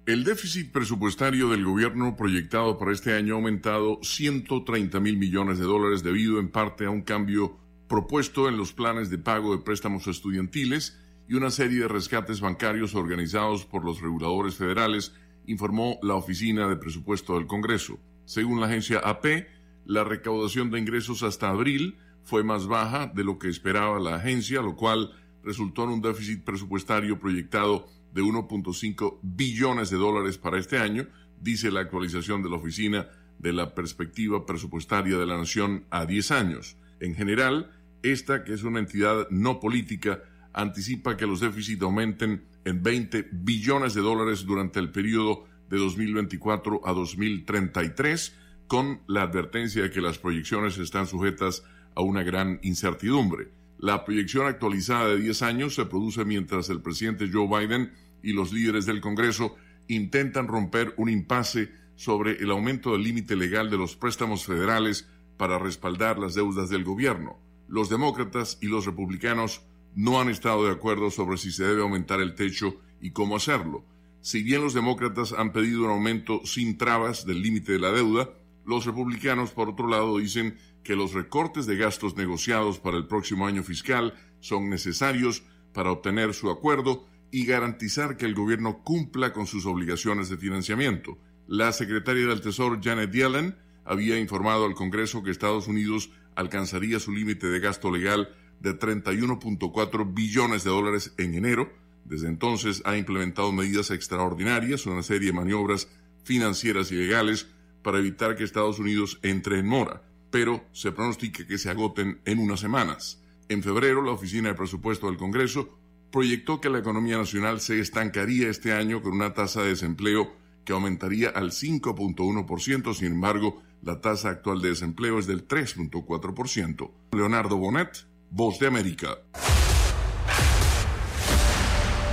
Speaker 6: El déficit presupuestario del gobierno proyectado para este año ha aumentado 130 mil millones de dólares debido en parte a un cambio propuesto en los planes de pago de préstamos estudiantiles y una serie de rescates bancarios organizados por los reguladores federales informó la Oficina de Presupuesto del Congreso. Según la agencia AP, la recaudación de ingresos hasta abril fue más baja de lo que esperaba la agencia, lo cual resultó en un déficit presupuestario proyectado de 1.5 billones de dólares para este año, dice la actualización de la Oficina de la Perspectiva Presupuestaria de la Nación a 10 años. En general, esta, que es una entidad no política, anticipa que los déficits aumenten en 20 billones de dólares durante el periodo de 2024 a 2033, con la advertencia de que las proyecciones están sujetas a una gran incertidumbre. La proyección actualizada de 10 años se produce mientras el presidente Joe Biden y los líderes del Congreso intentan romper un impasse sobre el aumento del límite legal de los préstamos federales para respaldar las deudas del gobierno. Los demócratas y los republicanos no han estado de acuerdo sobre si se debe aumentar el techo y cómo hacerlo. Si bien los demócratas han pedido un aumento sin trabas del límite de la deuda, los republicanos, por otro lado, dicen que los recortes de gastos negociados para el próximo año fiscal son necesarios para obtener su acuerdo y garantizar que el gobierno cumpla con sus obligaciones de financiamiento. La secretaria del Tesoro Janet Yellen había informado al Congreso que Estados Unidos alcanzaría su límite de gasto legal de 31.4 billones de dólares en enero. Desde entonces ha implementado medidas extraordinarias, una serie de maniobras financieras y legales para evitar que Estados Unidos entre en mora, pero se pronostica que se agoten en unas semanas. En febrero, la Oficina de Presupuesto del Congreso proyectó que la economía nacional se estancaría este año con una tasa de desempleo que aumentaría al 5.1%, sin embargo, la tasa actual de desempleo es del 3.4%. Leonardo Bonet, Voz de América.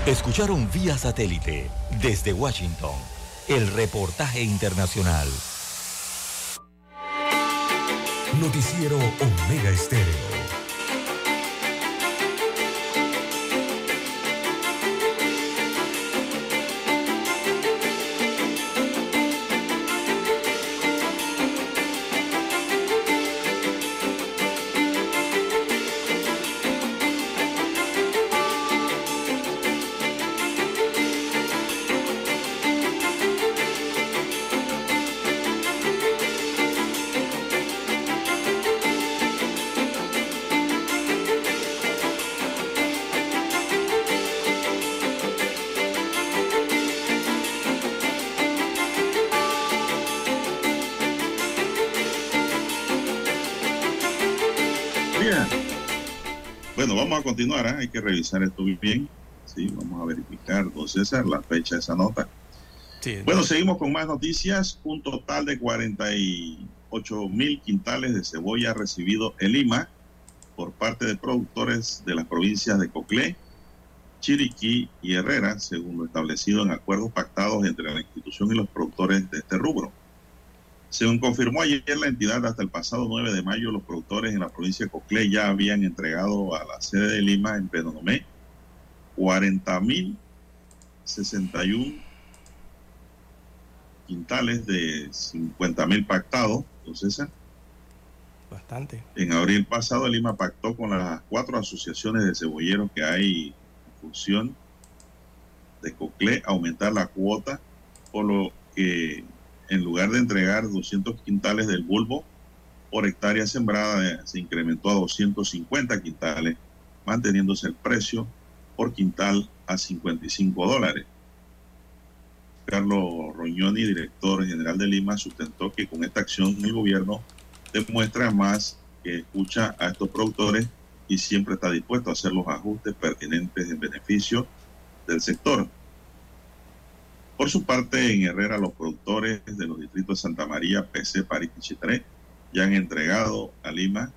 Speaker 1: Escucharon vía satélite desde Washington el reportaje internacional.
Speaker 4: Noticiero Omega Estéreo.
Speaker 2: Hay que revisar esto bien. Sí, vamos a verificar, don César, la fecha de esa nota. bueno, seguimos con más noticias. Un total de 48 mil quintales de cebolla recibido en Lima por parte de productores de las provincias de Coclé, Chiriquí y Herrera, según lo establecido en acuerdos pactados entre la institución y los productores de este rubro. Según confirmó ayer la entidad, hasta el pasado 9 de mayo, los productores en la provincia de Coclé ya habían entregado a la sede de Lima, en Penonomé, 40.061 quintales de 50.000 pactados, entonces
Speaker 5: Bastante.
Speaker 2: En abril pasado, Lima pactó con las cuatro asociaciones de cebolleros que hay en función de Coclé aumentar la cuota, por lo que en lugar de entregar 200 quintales del bulbo por hectárea sembrada, eh, se incrementó a 250 quintales, manteniéndose el precio por quintal a 55 dólares. Carlos Roñoni, director general de Lima, sustentó que con esta acción el gobierno demuestra más que escucha a estos productores y siempre está dispuesto a hacer los ajustes pertinentes en beneficio del sector. Por su parte, en Herrera, los productores de los distritos de Santa María, PC, París y Chitré ya han entregado a Lima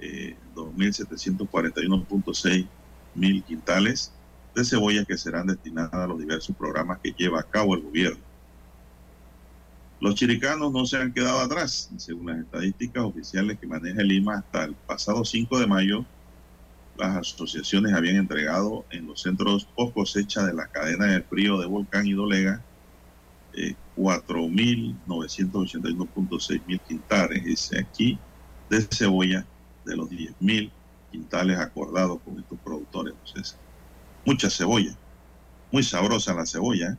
Speaker 2: eh, 2.741.6 mil quintales de cebolla que serán destinadas a los diversos programas que lleva a cabo el gobierno. Los chiricanos no se han quedado atrás, según las estadísticas oficiales que maneja Lima hasta el pasado 5 de mayo las asociaciones habían entregado en los centros post cosecha de la cadena de frío de Volcán y Dolega eh, 4.981.6 mil quintales, dice aquí, de cebolla de los 10.000 quintales acordados con estos productores. Mucha cebolla, muy sabrosa la cebolla.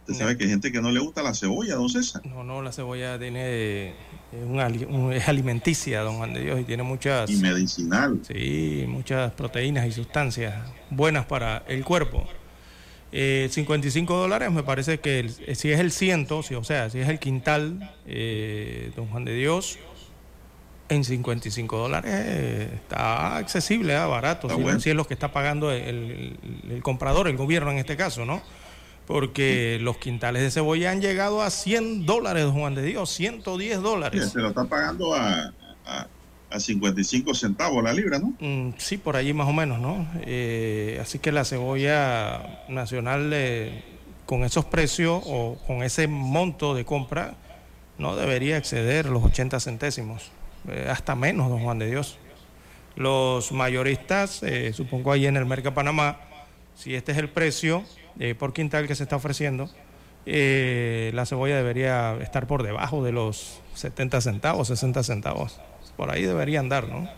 Speaker 2: Usted sabe que hay gente que no le gusta la cebolla, don César.
Speaker 5: No, no, la cebolla tiene es alimenticia, don Juan de Dios, y tiene muchas...
Speaker 2: Y medicinal.
Speaker 5: Sí, muchas proteínas y sustancias buenas para el cuerpo. 55 eh, dólares me parece que si es el ciento, si, o sea, si es el quintal, eh, don Juan de Dios, en 55 dólares está accesible, ¿ah? barato, si, es lo que está pagando el, comprador, el gobierno en este caso, ¿no? Porque los quintales de cebolla han llegado a 100 dólares, don Juan de Dios, 110 dólares.
Speaker 2: se lo está pagando a, a, 55 centavos la libra, ¿no?
Speaker 5: Mm, sí, por allí más o menos, ¿no? Eh, así que la cebolla nacional eh, con esos precios o con ese monto de compra no debería exceder los 80 centésimos. Eh, hasta menos, don Juan de Dios. Los mayoristas, eh, supongo ahí en el Mercado Panamá, si este es el precio eh, por quintal que se está ofreciendo, la cebolla debería estar por debajo de los 70 centavos, 60 centavos. Por ahí debería andar, ¿no?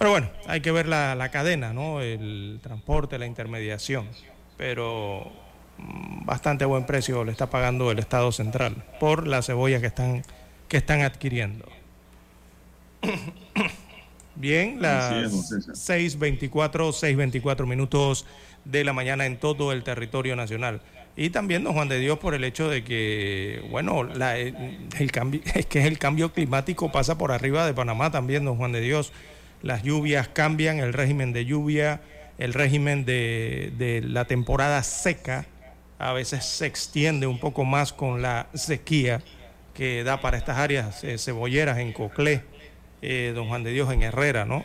Speaker 5: Pero bueno, hay que ver la, la cadena, ¿no? El transporte, la intermediación. Pero mm, bastante buen precio le está pagando el Estado central por la cebolla que están, que están adquiriendo. *coughs* Bien, las 6.24, 6.24 minutos de la mañana en todo el territorio nacional. Y también, don Juan de Dios, por el hecho de que, bueno, el, cambio, *laughs* es que el cambio climático pasa por arriba de Panamá también, don Juan de Dios. Las lluvias cambian, el régimen de lluvia, el régimen de, la temporada seca, a veces se extiende un poco más con la sequía que da para estas áreas eh, cebolleras en Coclé eh, don Juan de Dios en Herrera, ¿no?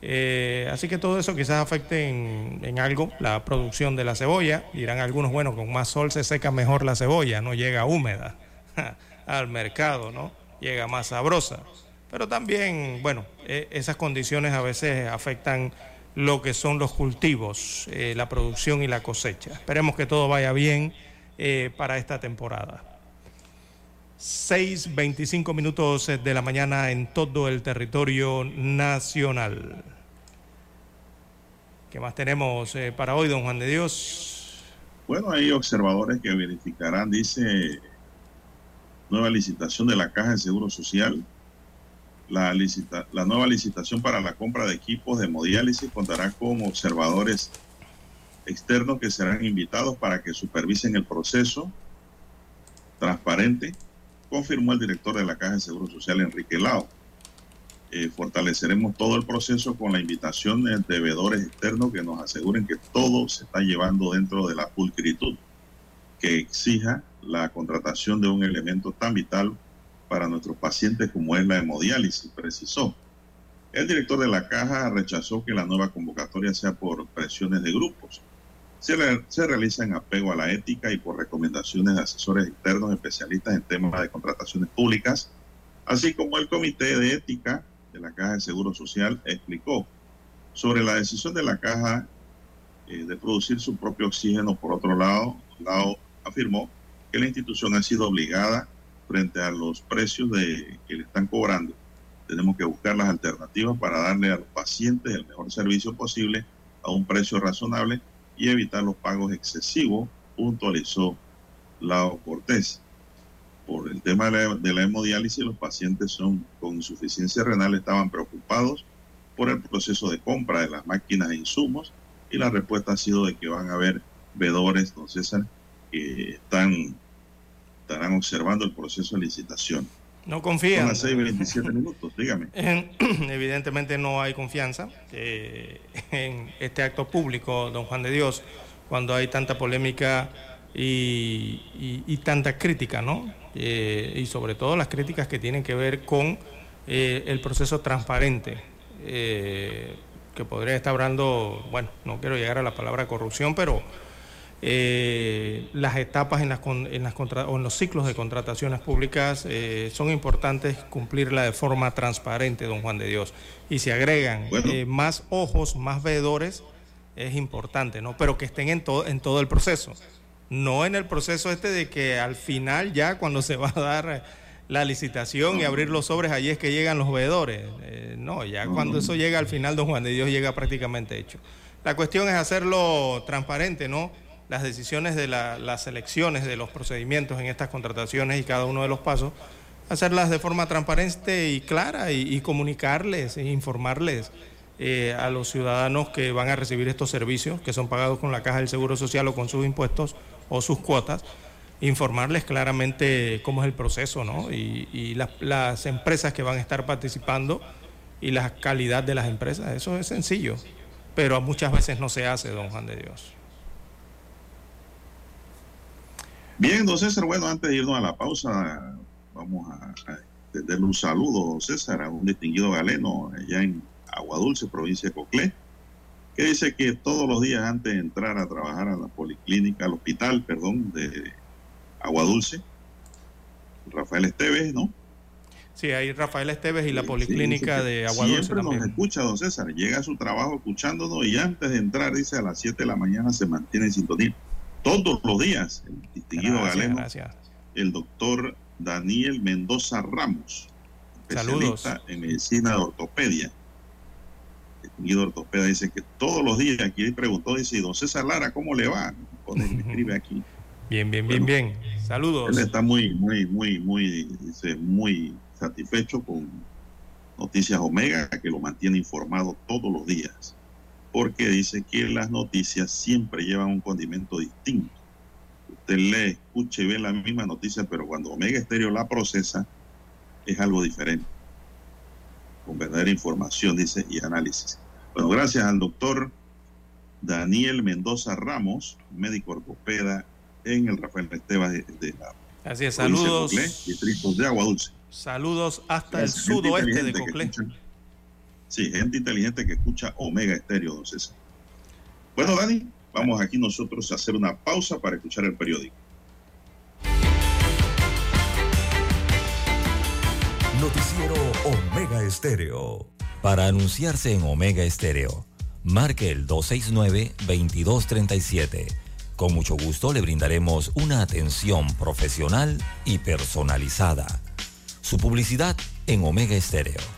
Speaker 5: Eh, así que todo eso quizás afecte en, algo la producción de la cebolla. Dirán algunos, bueno, con más sol se seca mejor la cebolla, no llega húmeda *laughs* al mercado, ¿no? Llega más sabrosa. Pero también, bueno, e, esas condiciones a veces afectan lo que son los cultivos, eh, la producción y la cosecha. Esperemos que todo vaya bien para esta temporada. 6.25 minutos de la mañana en todo el territorio nacional. ¿Qué más tenemos eh, para hoy, don Juan de Dios?
Speaker 2: Bueno, hay observadores que verificarán, dice, nueva licitación de la Caja de Seguro Social. La, la nueva licitación para la compra de equipos de hemodiálisis contará con observadores externos que serán invitados para que supervisen el proceso transparente confirmó el director de la Caja de Seguro Social, Enrique Lao. Eh, fortaleceremos todo el proceso con la invitación de devedores externos que nos aseguren que todo se está llevando dentro de la pulcritud que exija la contratación de un elemento tan vital para nuestros pacientes como es la hemodiálisis, precisó. El director de la caja rechazó que la nueva convocatoria sea por presiones de grupos se, realiza en apego a la ética y por recomendaciones de asesores externos especialistas en temas de contrataciones públicas, así como el Comité de Ética de la Caja de Seguro Social explicó sobre la decisión de la Caja eh, de producir su propio oxígeno. Por otro lado, lado, afirmó que la institución ha sido obligada frente a los precios de, que le están cobrando. Tenemos que buscar las alternativas para darle a los pacientes el mejor servicio posible a un precio razonable y evitar los pagos excesivos, puntualizó Lao Cortés. Por el tema de la, hemodiálisis, los pacientes son, con insuficiencia renal estaban preocupados por el proceso de compra de las máquinas e insumos y la respuesta ha sido de que van a haber vedores, don César, que están, estarán observando el proceso de licitación.
Speaker 5: No confían. Son
Speaker 2: las 6.27 minutos, dígame. *clears throat*
Speaker 5: Evidentemente no hay confianza eh, en este acto público, don Juan de Dios, cuando hay tanta polémica y, tanta crítica, ¿no? Eh, y sobre todo las críticas que tienen que ver con eh, el proceso transparente, que podría estar hablando, bueno, no quiero llegar a la palabra corrupción, pero eh, las etapas en, las, en, las o en los ciclos de contrataciones públicas eh, son importantes cumplirla de forma transparente, don Juan de Dios. Y si agregan eh, más ojos, más veedores, es importante, ¿no? Pero que estén en, todo en todo el proceso. No en el proceso este de que al final ya cuando se va a dar la licitación y abrir los sobres, allí es que llegan los veedores. no, ya cuando eso llega al final, don Juan de Dios llega prácticamente hecho. La cuestión es hacerlo transparente, ¿no? Las decisiones de las elecciones, de los procedimientos en estas contrataciones y cada uno de los pasos, hacerlas de forma transparente y clara y, comunicarles e informarles eh, a los ciudadanos que van a recibir estos servicios, que son pagados con la Caja del Seguro Social o con sus impuestos o sus cuotas, informarles claramente cómo es el proceso ¿no? y, las empresas que van a estar participando y la calidad de las empresas. Eso es sencillo, pero muchas veces no se hace, don Juan de Dios.
Speaker 2: Bien, don César, bueno, antes de irnos a la pausa, vamos a, extenderle un saludo, don César, a un distinguido galeno allá en Aguadulce, provincia de Coclé, que dice que todos los días antes de entrar a trabajar a la policlínica, al hospital, perdón, de Aguadulce, Rafael Esteves, ¿no?
Speaker 5: Sí, hay Rafael Esteves y la policlínica de Aguadulce.
Speaker 2: Siempre
Speaker 5: nos
Speaker 2: escucha, don César. Llega a su trabajo escuchándonos y antes de entrar, dice, a las 7 de la mañana se mantiene en sintonía. Todos los días, el distinguido galeno, el doctor Daniel Mendoza Ramos, especialista en medicina de ortopedia. El distinguido ortopedia dice que todos los días, aquí preguntó, dice, don César Lara, ¿cómo le va? Pone, escribe aquí. *laughs*
Speaker 5: Bien, bien, bien, bien. Saludos.
Speaker 2: Él está muy, muy, muy, muy, dice, muy satisfecho con Noticias Omega, que lo mantiene informado todos los días, porque dice que las noticias siempre llevan un condimento distinto. Usted lee, escucha y ve la misma noticia, pero cuando Omega Estéreo la procesa, es algo diferente. Con verdadera información, dice, y análisis. Bueno, gracias al doctor Daniel Mendoza Ramos, médico ortopeda en el Rafael Esteban de, la
Speaker 5: Así es, saludos.
Speaker 2: distrito de Agua Dulce.
Speaker 5: Saludos hasta el sudoeste de Coclé.
Speaker 2: Sí, gente inteligente que escucha Omega Estéreo, don César. Bueno, Dani, vamos aquí nosotros a hacer una pausa para escuchar el periódico.
Speaker 4: Noticiero Omega Estéreo.
Speaker 1: Para anunciarse en Omega Estéreo, marque el 269-2237 con mucho gusto le brindaremos una atención profesional y personalizada. Su publicidad en Omega Estéreo.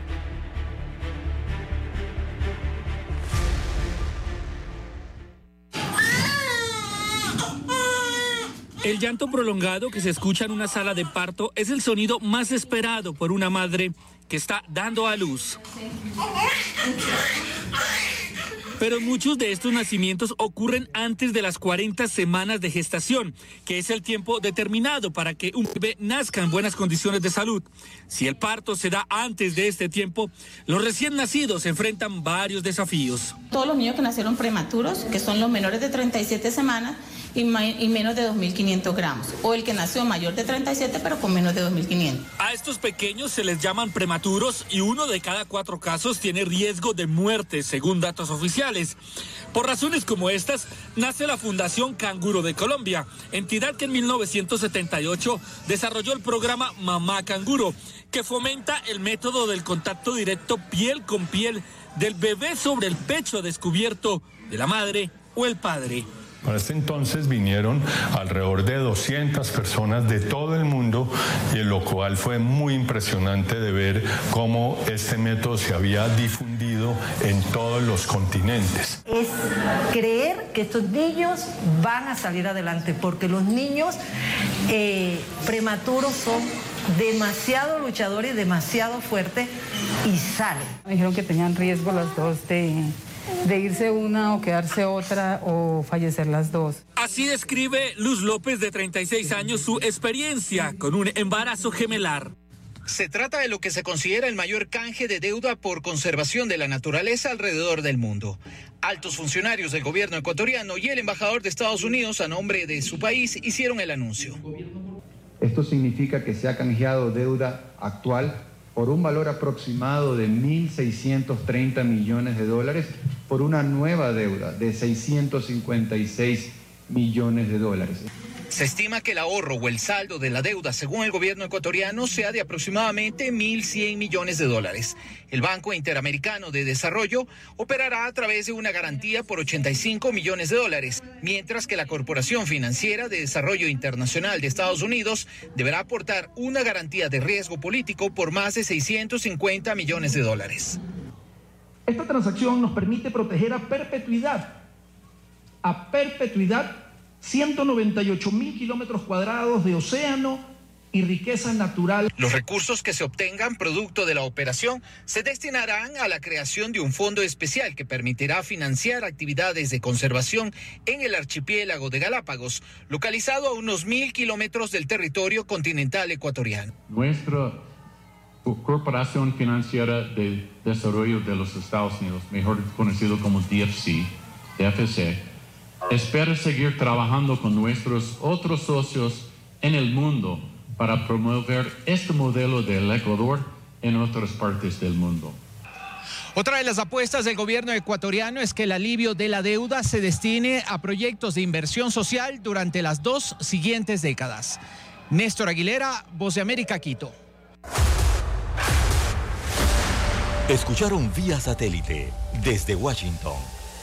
Speaker 7: El llanto prolongado que se escucha en una sala de parto es el sonido más esperado por una madre que está dando a luz. Pero muchos de estos nacimientos ocurren antes de las 40 semanas de gestación, que es el tiempo determinado para que un bebé nazca en buenas condiciones de salud. Si el parto se da antes de este tiempo, los recién nacidos enfrentan varios desafíos.
Speaker 8: Todos los niños que nacieron prematuros, que son los menores de 37 semanas, y, menos de 2.500 gramos. O el que nació mayor de 37 pero con menos de 2.500.
Speaker 7: A estos pequeños se les llaman prematuros y uno de cada cuatro casos tiene riesgo de muerte, según datos oficiales. Por razones como estas, nace la Fundación Canguro de Colombia, entidad que en 1978 desarrolló el programa Mamá Canguro, que fomenta el método del contacto directo piel con piel del bebé sobre el pecho descubierto de la madre o el padre.
Speaker 9: Para este entonces vinieron alrededor de 200 personas de todo el mundo y lo cual fue muy impresionante de ver cómo este método se había difundido en todos los continentes.
Speaker 10: Es creer que estos niños van a salir adelante porque los niños eh, prematuros son demasiado luchadores y demasiado fuertes y salen.
Speaker 11: Me dijeron que tenían riesgo las dos de de irse una o quedarse otra o fallecer las dos.
Speaker 7: Así describe Luz López de 36 años su experiencia con un embarazo gemelar.
Speaker 12: Se trata de lo que se considera el mayor canje de deuda por conservación de la naturaleza alrededor del mundo. Altos funcionarios del gobierno ecuatoriano y el embajador de Estados Unidos a nombre de su país hicieron el anuncio.
Speaker 13: Esto significa que se ha canjeado deuda actual por un valor aproximado de 1.630 millones de dólares por una nueva deuda de 656 millones de dólares.
Speaker 12: Se estima que el ahorro o el saldo de la deuda, según el gobierno ecuatoriano, sea de aproximadamente 1.100 millones de dólares. El Banco Interamericano de Desarrollo operará a través de una garantía por 85 millones de dólares, mientras que la Corporación Financiera de Desarrollo Internacional de Estados Unidos deberá aportar una garantía de riesgo político por más de 650 millones de dólares.
Speaker 14: Esta transacción nos permite proteger a perpetuidad, a perpetuidad 198 mil kilómetros cuadrados de océano y riqueza natural.
Speaker 12: Los recursos que se obtengan producto de la operación se destinarán a la creación de un fondo especial que permitirá financiar actividades de conservación en el archipiélago de Galápagos, localizado a unos mil kilómetros del territorio continental ecuatoriano.
Speaker 15: Nuestra Corporación Financiera de Desarrollo de los Estados Unidos, mejor conocido como DFC, DFC, espera seguir trabajando con nuestros otros socios en el mundo para promover este modelo del Ecuador en otras partes del mundo.
Speaker 16: Otra de las apuestas del gobierno ecuatoriano es que el alivio de la deuda se destine a proyectos de inversión social durante las dos siguientes décadas. Néstor Aguilera, Voz de América, Quito.
Speaker 1: Escucharon vía satélite desde Washington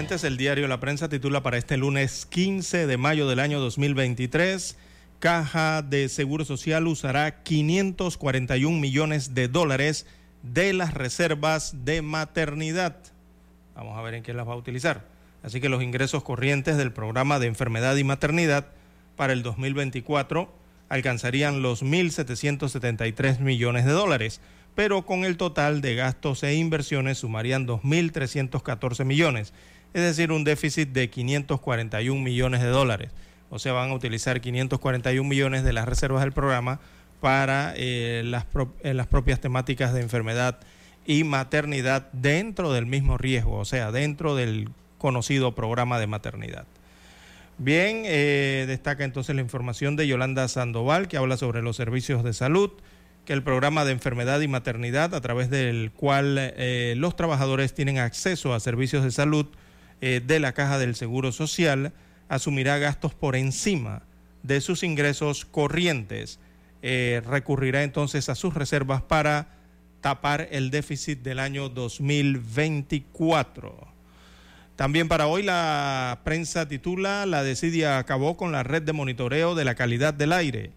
Speaker 5: El diario La Prensa titula para este lunes 15 de mayo del año 2023, Caja de Seguro Social usará 541 millones de dólares de las reservas de maternidad. Vamos a ver en qué las va a utilizar. Así que los ingresos corrientes del programa de enfermedad y maternidad para el 2024 alcanzarían los 1.773 millones de dólares, pero con el total de gastos e inversiones sumarían 2.314 millones es decir, un déficit de 541 millones de dólares. O sea, van a utilizar 541 millones de las reservas del programa para eh, las, eh, las propias temáticas de enfermedad y maternidad dentro del mismo riesgo, o sea, dentro del conocido programa de maternidad. Bien, eh, destaca entonces la información de Yolanda Sandoval, que habla sobre los servicios de salud, que el programa de enfermedad y maternidad, a través del cual los trabajadores tienen acceso a servicios de salud, eh, de la Caja del Seguro Social asumirá gastos por encima de sus ingresos corrientes. Eh, recurrirá entonces a sus reservas para tapar el déficit del año 2024. También para hoy la prensa titula La desidia acabó con la red de monitoreo de la calidad del aire.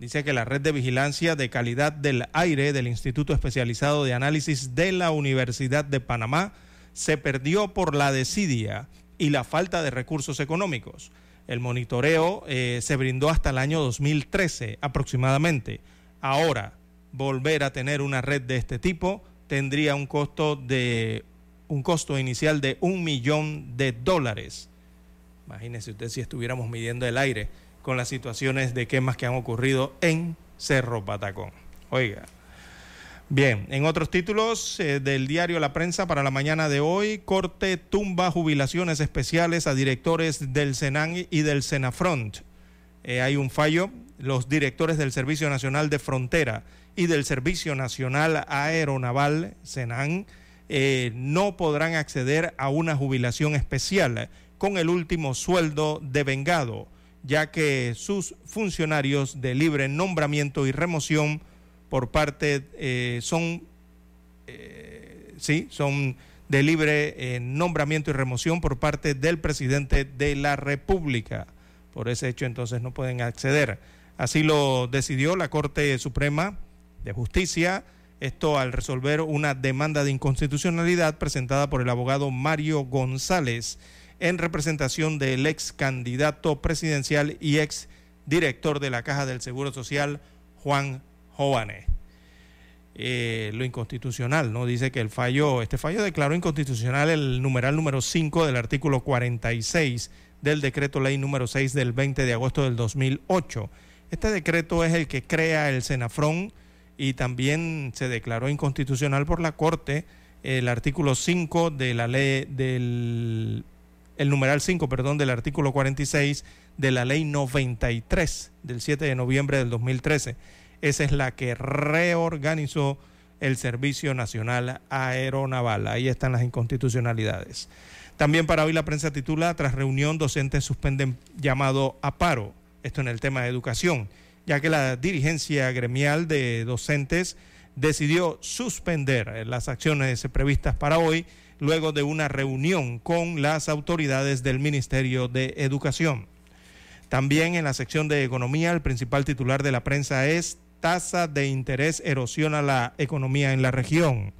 Speaker 5: Dice que la red de vigilancia de calidad del aire del Instituto Especializado de Análisis de la Universidad de Panamá se perdió por la desidia y la falta de recursos económicos. El monitoreo eh, se brindó hasta el año 2013 aproximadamente. Ahora, volver a tener una red de este tipo tendría un costo de un costo inicial de un millón de dólares. Imagínese usted si estuviéramos midiendo el aire con las situaciones de quemas que han ocurrido en Cerro Patacón. Oiga, Bien, en otros títulos eh, del diario La Prensa para la mañana de hoy, Corte tumba jubilaciones especiales a directores del Senan y del Senafront. Eh, hay un fallo, los directores del Servicio Nacional de Frontera y del Servicio Nacional Aeronaval, Senan, eh, no podrán acceder a una jubilación especial con el último sueldo devengado, ya que sus funcionarios de libre nombramiento y remoción por parte eh, son, eh, sí, son de libre eh, nombramiento y remoción por parte del presidente de la República. Por ese hecho entonces no pueden acceder. Así lo decidió la Corte Suprema de Justicia, esto al resolver una demanda de inconstitucionalidad presentada por el abogado Mario González en representación del ex candidato presidencial y ex director de la Caja del Seguro Social, Juan Jovane. Eh, lo inconstitucional, ¿no? Dice que el fallo, este fallo declaró inconstitucional el numeral número 5 del artículo 46 del decreto ley número 6 del 20 de agosto del 2008. Este decreto es el que crea el Senafrón y también se declaró inconstitucional por la Corte el artículo 5 de la ley del el numeral 5, perdón, del artículo 46 de la ley 93 del 7 de noviembre del 2013. Esa es la que reorganizó el Servicio Nacional Aeronaval. Ahí están las inconstitucionalidades. También para hoy la prensa titula, tras reunión docentes suspenden llamado a paro. Esto en el tema de educación, ya que la dirigencia gremial de docentes decidió suspender las acciones previstas para hoy luego de una reunión con las autoridades del Ministerio de Educación. También en la sección de economía, el principal titular de la prensa es tasa de interés erosiona la economía en la región.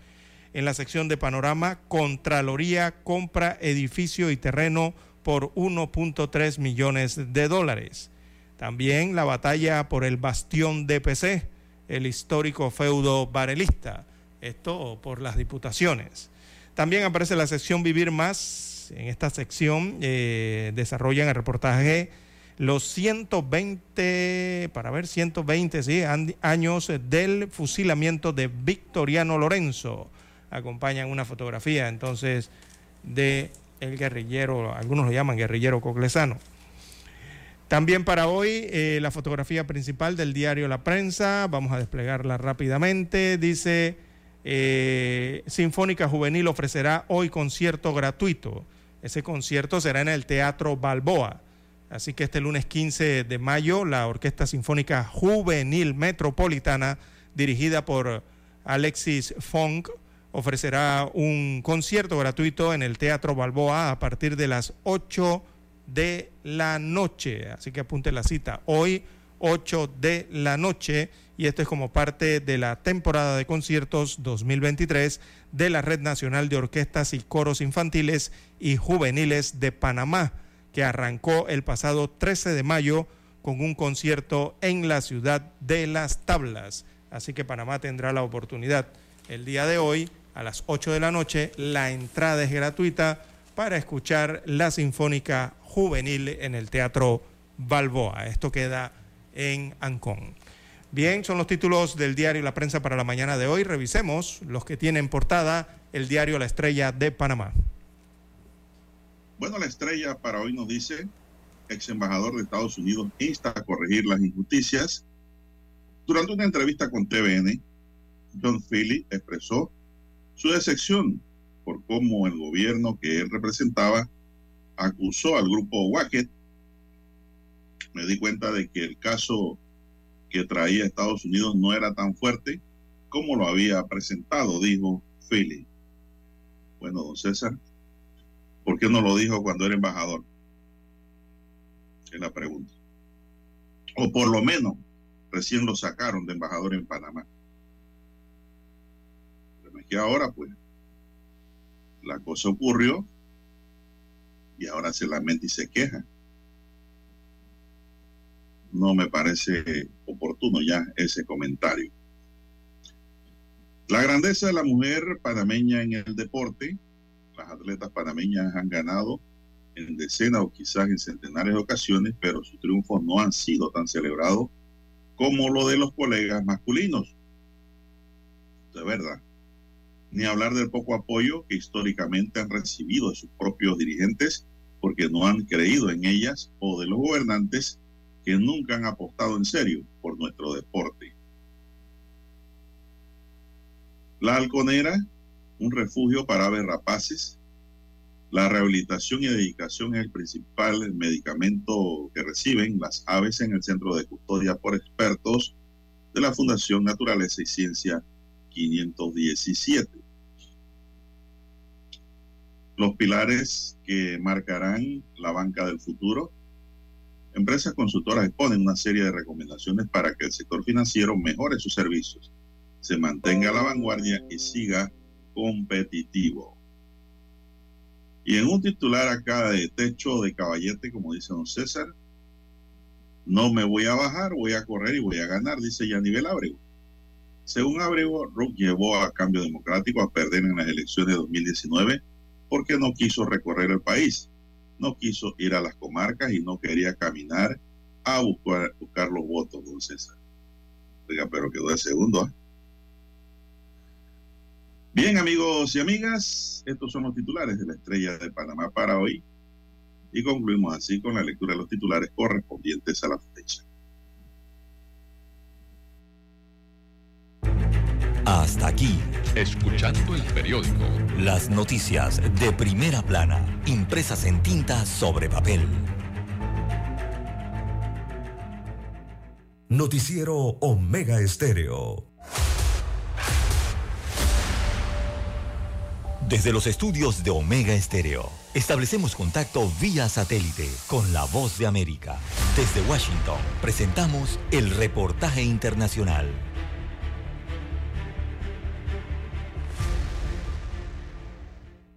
Speaker 5: En la sección de panorama, Contraloría compra edificio y terreno por 1.3 millones de dólares. También la batalla por el bastión DPC, el histórico feudo varelista, esto por las diputaciones. También aparece la sección Vivir Más. En esta sección eh, desarrollan el reportaje los 120, para ver, 120 ¿sí? años del fusilamiento de Victoriano Lorenzo. Acompañan una fotografía entonces de el guerrillero, algunos lo llaman guerrillero coclesano. También para hoy eh, la fotografía principal del diario La Prensa, vamos a desplegarla rápidamente, dice eh, Sinfónica Juvenil ofrecerá hoy concierto gratuito. Ese concierto será en el Teatro Balboa. Así que este lunes 15 de mayo, la Orquesta Sinfónica Juvenil Metropolitana, dirigida por Alexis Funk, ofrecerá un concierto gratuito en el Teatro Balboa a partir de las 8 de la noche. Así que apunte la cita. Hoy, 8 de la noche y esto es como parte de la temporada de conciertos 2023 de la Red Nacional de Orquestas y Coros Infantiles y Juveniles de Panamá, que arrancó el pasado 13 de mayo con un concierto en la ciudad de Las Tablas. Así que Panamá tendrá la oportunidad el día de hoy a las 8 de la noche. La entrada es gratuita para escuchar la Sinfónica Juvenil en el Teatro Balboa. Esto queda en Ancón. Bien, son los títulos del diario La Prensa para la mañana de hoy. Revisemos los que tienen portada el diario La Estrella de Panamá.
Speaker 2: Bueno, la estrella para hoy nos dice, ex embajador de Estados Unidos insta a corregir las injusticias. Durante una entrevista con TVN, John Philly expresó su decepción por cómo el gobierno que él representaba acusó al grupo Wacket. Me di cuenta de que el caso que traía Estados Unidos no era tan fuerte como lo había presentado, dijo Philly. Bueno, don César, ¿por qué no lo dijo cuando era embajador? Es la pregunta. O por lo menos recién lo sacaron de embajador en Panamá. Pero es que ahora, pues, la cosa ocurrió y ahora se lamenta y se queja no me parece oportuno ya ese comentario. La grandeza de la mujer panameña en el deporte, las atletas panameñas han ganado en decenas o quizás en centenares de ocasiones, pero sus triunfos no han sido tan celebrados como lo de los colegas masculinos. De verdad. Ni hablar del poco apoyo que históricamente han recibido de sus propios dirigentes porque no han creído en ellas o de los gobernantes que nunca han apostado en serio por nuestro deporte. La halconera, un refugio para aves rapaces. La rehabilitación y dedicación es el principal medicamento que reciben las aves en el Centro de Custodia por Expertos de la Fundación Naturaleza y Ciencia 517. Los pilares que marcarán la banca del futuro. Empresas consultoras exponen una serie de recomendaciones para que el sector financiero mejore sus servicios, se mantenga a la vanguardia y siga competitivo. Y en un titular acá de techo de caballete, como dice don César, no me voy a bajar, voy a correr y voy a ganar, dice Yanivel Abrego. Según Abrego, Rook llevó a Cambio Democrático a perder en las elecciones de 2019 porque no quiso recorrer el país, no quiso ir a las comarcas y no quería caminar a buscar, buscar los votos, don César. Oiga, pero quedó de segundo. ¿eh? Bien, amigos y amigas, estos son los titulares de la Estrella de Panamá para hoy. Y concluimos así con la lectura de los titulares correspondientes a la fecha.
Speaker 1: Hasta aquí,
Speaker 17: escuchando el periódico.
Speaker 1: Las noticias de primera plana, impresas en tinta sobre papel.
Speaker 4: Noticiero Omega Estéreo.
Speaker 1: Desde los estudios de Omega Estéreo, establecemos contacto vía satélite con la voz de América. Desde Washington, presentamos el reportaje internacional.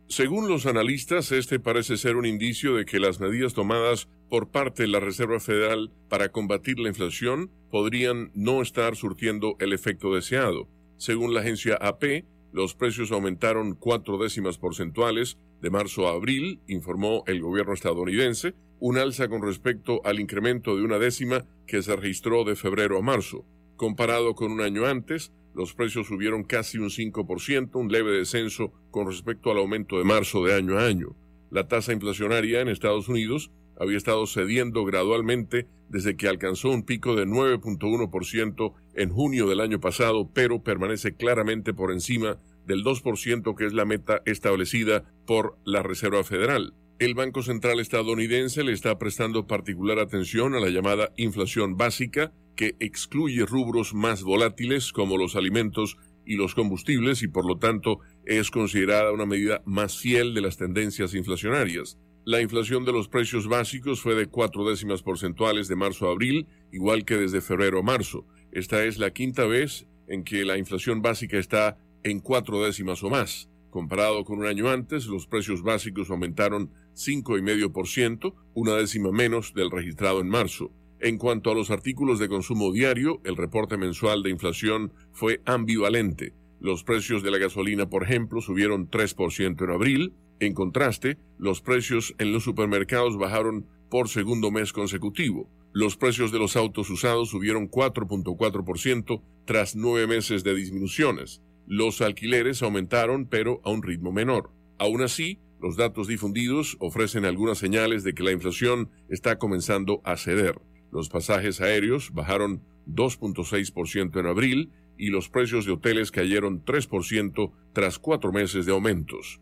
Speaker 6: Según los analistas, este parece ser un indicio de que las medidas tomadas por parte de la Reserva Federal para combatir la inflación podrían no estar surtiendo el efecto deseado. Según la agencia AP, los precios aumentaron cuatro décimas porcentuales de marzo a abril, informó el gobierno estadounidense, un alza con respecto al incremento de una décima que se registró de febrero a marzo. Comparado con un año antes, los precios subieron casi un 5%, un leve descenso con respecto al aumento de marzo de año a año. La tasa inflacionaria en Estados Unidos había estado cediendo gradualmente desde que alcanzó un pico de 9.1% en junio del año pasado, pero permanece claramente por encima del 2% que es la meta establecida por la Reserva Federal. El Banco Central estadounidense le está prestando particular atención a la llamada inflación básica, que excluye rubros más volátiles como los alimentos y los combustibles y por lo tanto es considerada una medida más fiel de las tendencias inflacionarias. La inflación de los precios básicos fue de cuatro décimas porcentuales de marzo a abril, igual que desde febrero a marzo. Esta es la quinta vez en que la inflación básica está en cuatro décimas o más. Comparado con un año antes, los precios básicos aumentaron 5,5%, una décima menos del registrado en marzo. En cuanto a los artículos de consumo diario, el reporte mensual de inflación fue ambivalente. Los precios de la gasolina, por ejemplo, subieron 3% en abril, en contraste, los precios en los supermercados bajaron por segundo mes consecutivo. Los precios de los autos usados subieron 4.4% tras nueve meses de disminuciones. Los alquileres aumentaron, pero a un ritmo menor. Aún así, los datos difundidos ofrecen algunas señales de que la inflación está comenzando a ceder. Los pasajes aéreos bajaron 2.6% en abril y los precios de hoteles cayeron 3% tras cuatro meses de aumentos.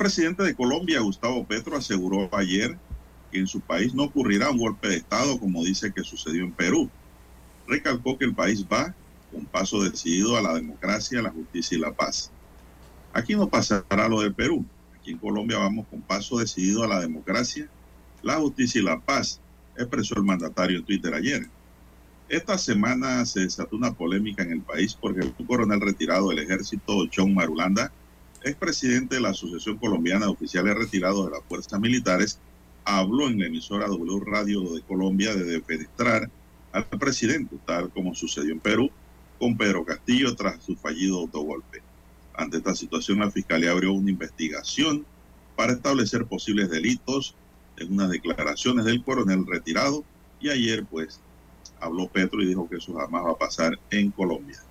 Speaker 2: Presidente de Colombia, Gustavo Petro, aseguró ayer que en su país no ocurrirá un golpe de Estado como dice que sucedió en Perú. Recalcó que el país va con paso decidido a la democracia, la justicia y la paz. Aquí no pasará lo del Perú. Aquí en Colombia vamos con paso decidido a la democracia, la justicia y la paz, expresó el mandatario en Twitter ayer. Esta semana se desató una polémica en el país porque el coronel retirado del ejército, John Marulanda, expresidente de la Asociación Colombiana de Oficiales Retirados de las Fuerzas Militares, habló en la emisora W Radio de Colombia de defenestrar al presidente, tal como sucedió en Perú con Pedro Castillo tras su fallido autogolpe. Ante esta situación, la Fiscalía abrió una investigación para establecer posibles delitos en unas declaraciones del coronel retirado y ayer pues habló Petro y dijo que eso jamás va a pasar en Colombia.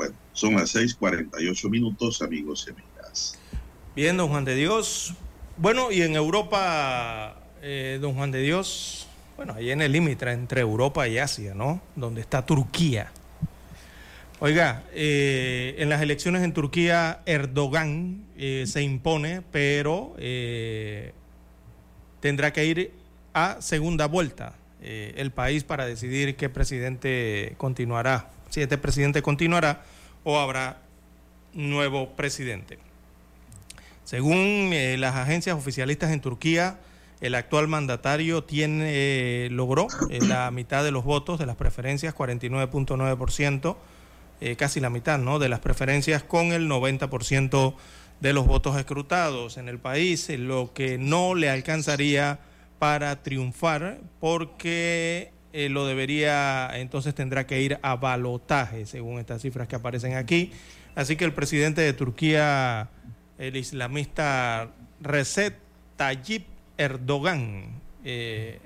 Speaker 2: Bueno, son las 6:48 minutos, amigos y amigas.
Speaker 5: Bien, don Juan de Dios. Bueno, y en Europa, eh, don Juan de Dios, bueno, ahí en el límite entre Europa y Asia, ¿no? Donde está Turquía. Oiga, eh, en las elecciones en Turquía, Erdogan eh, se impone, pero tendrá que ir a segunda vuelta el país para decidir qué presidente continuará, si este presidente continuará o habrá nuevo presidente. Según las agencias oficialistas en Turquía, el actual mandatario tiene, logró la *coughs* mitad de los votos de las preferencias, 49.9%. Eh, casi la mitad ¿no? de las preferencias con el 90% de los votos escrutados en el país, lo que no le alcanzaría para triunfar porque eh, lo debería, entonces tendrá que ir a balotaje, según estas cifras que aparecen aquí. Así que el presidente de Turquía, el islamista Recep Tayyip Erdogan, eh,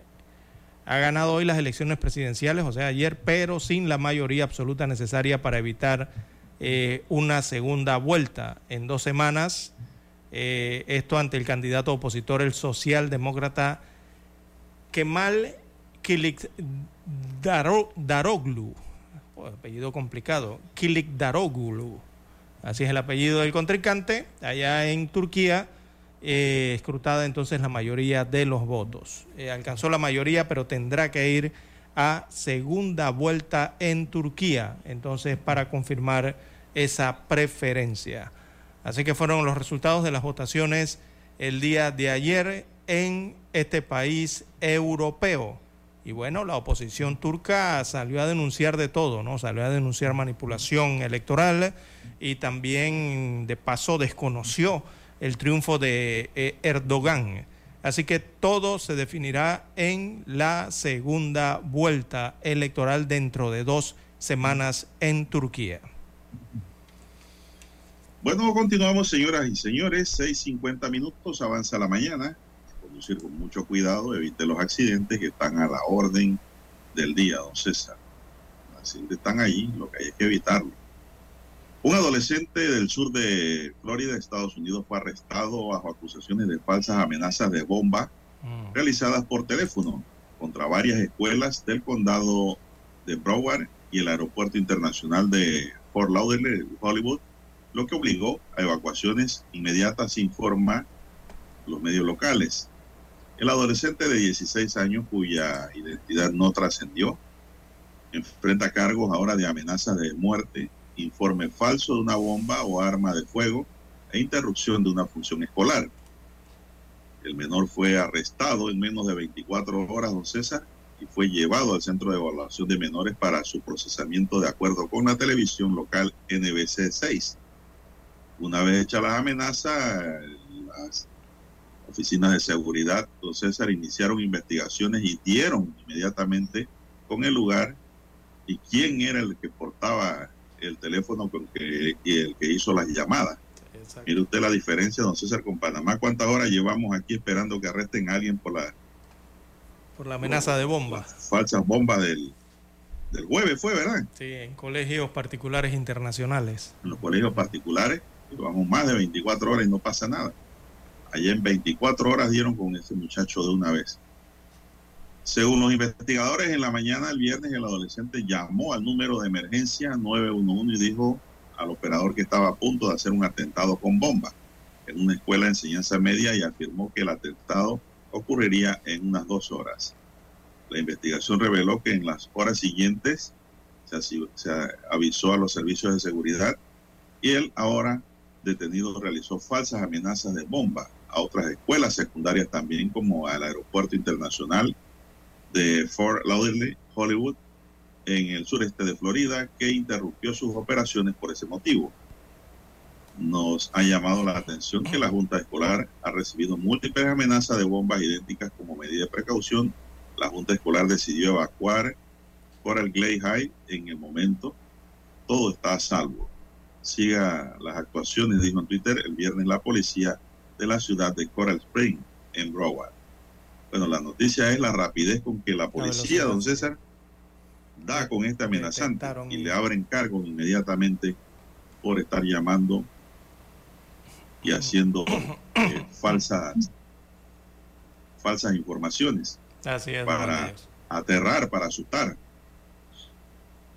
Speaker 5: ha ganado hoy las elecciones presidenciales, o sea, ayer, pero sin la mayoría absoluta necesaria para evitar eh, una segunda vuelta en dos semanas. Esto ante el candidato opositor, el socialdemócrata Kemal Kilik Daroglu, apellido complicado, Kilik Daroglu, así es el apellido del contrincante, allá en Turquía eh, escrutada entonces la mayoría de los votos. Eh, alcanzó la mayoría, pero tendrá que ir a segunda vuelta en Turquía, entonces para confirmar esa preferencia. Así que fueron los resultados de las votaciones el día de ayer en este país europeo. Y bueno, la oposición turca salió a denunciar de todo, ¿no? Salió a denunciar manipulación electoral y también de paso desconoció el triunfo de eh, Erdogan. Así que todo se definirá en la segunda vuelta electoral dentro de dos semanas en Turquía.
Speaker 2: Bueno, continuamos, señoras y señores. 6.50 minutos, avanza la mañana. Conducir con mucho cuidado, evite los accidentes que están a la orden del día, don César. Así están ahí, lo que hay es que evitarlo. Un adolescente del sur de Florida, Estados Unidos, fue arrestado bajo acusaciones de falsas amenazas de bomba mm. realizadas por teléfono contra varias escuelas del condado de Broward y el aeropuerto internacional de Fort Lauderdale, Hollywood, lo que obligó a evacuaciones inmediatas, informa los medios locales. El adolescente de 16 años, cuya identidad no trascendió, enfrenta cargos ahora de amenazas de muerte informe falso de una bomba o arma de fuego e interrupción de una función escolar. El menor fue arrestado en menos de 24 horas, don César, y fue llevado al Centro de Evaluación de Menores para su procesamiento de acuerdo con la televisión local NBC 6. Una vez hechas las amenazas, las oficinas de seguridad, don César, iniciaron investigaciones y dieron inmediatamente con el lugar y quién era el que portaba el teléfono con que, y el que hizo las llamadas. Mire usted la diferencia, don César, con Panamá. ¿Cuántas horas llevamos aquí esperando que arresten a alguien por la...
Speaker 5: Por la amenaza de bomba.
Speaker 2: Falsas bombas del, del jueves fue, ¿verdad?
Speaker 5: Sí, en colegios particulares internacionales.
Speaker 2: En los colegios particulares, llevamos más de 24 horas y no pasa nada. Allá en 24 horas dieron con ese muchacho de una vez. Según los investigadores, en la mañana del viernes el adolescente llamó al número de emergencia 911 y dijo al operador que estaba a punto de hacer un atentado con bomba en una escuela de enseñanza media y afirmó que el atentado ocurriría en unas dos horas. La investigación reveló que en las horas siguientes se, avisó a los servicios de seguridad y él ahora detenido realizó falsas amenazas de bomba a otras escuelas secundarias también, como al Aeropuerto Internacional de Fort Lauderdale, Hollywood, en el sureste de Florida, que interrumpió sus operaciones por ese motivo. Nos ha llamado la atención que la Junta Escolar ha recibido múltiples amenazas de bombas idénticas como medida de precaución. La Junta Escolar decidió evacuar Coral Glade High en el momento. Todo está a salvo. Siga las actuaciones, dijo en Twitter el viernes la policía de la ciudad de Coral Spring, en Broward. Bueno, la noticia es la rapidez con que la policía, don César, da con este amenazante y le abren cargo inmediatamente por estar llamando y haciendo eh, *coughs* falsas falsas informaciones
Speaker 18: Así es,
Speaker 2: para aterrar, para asustar.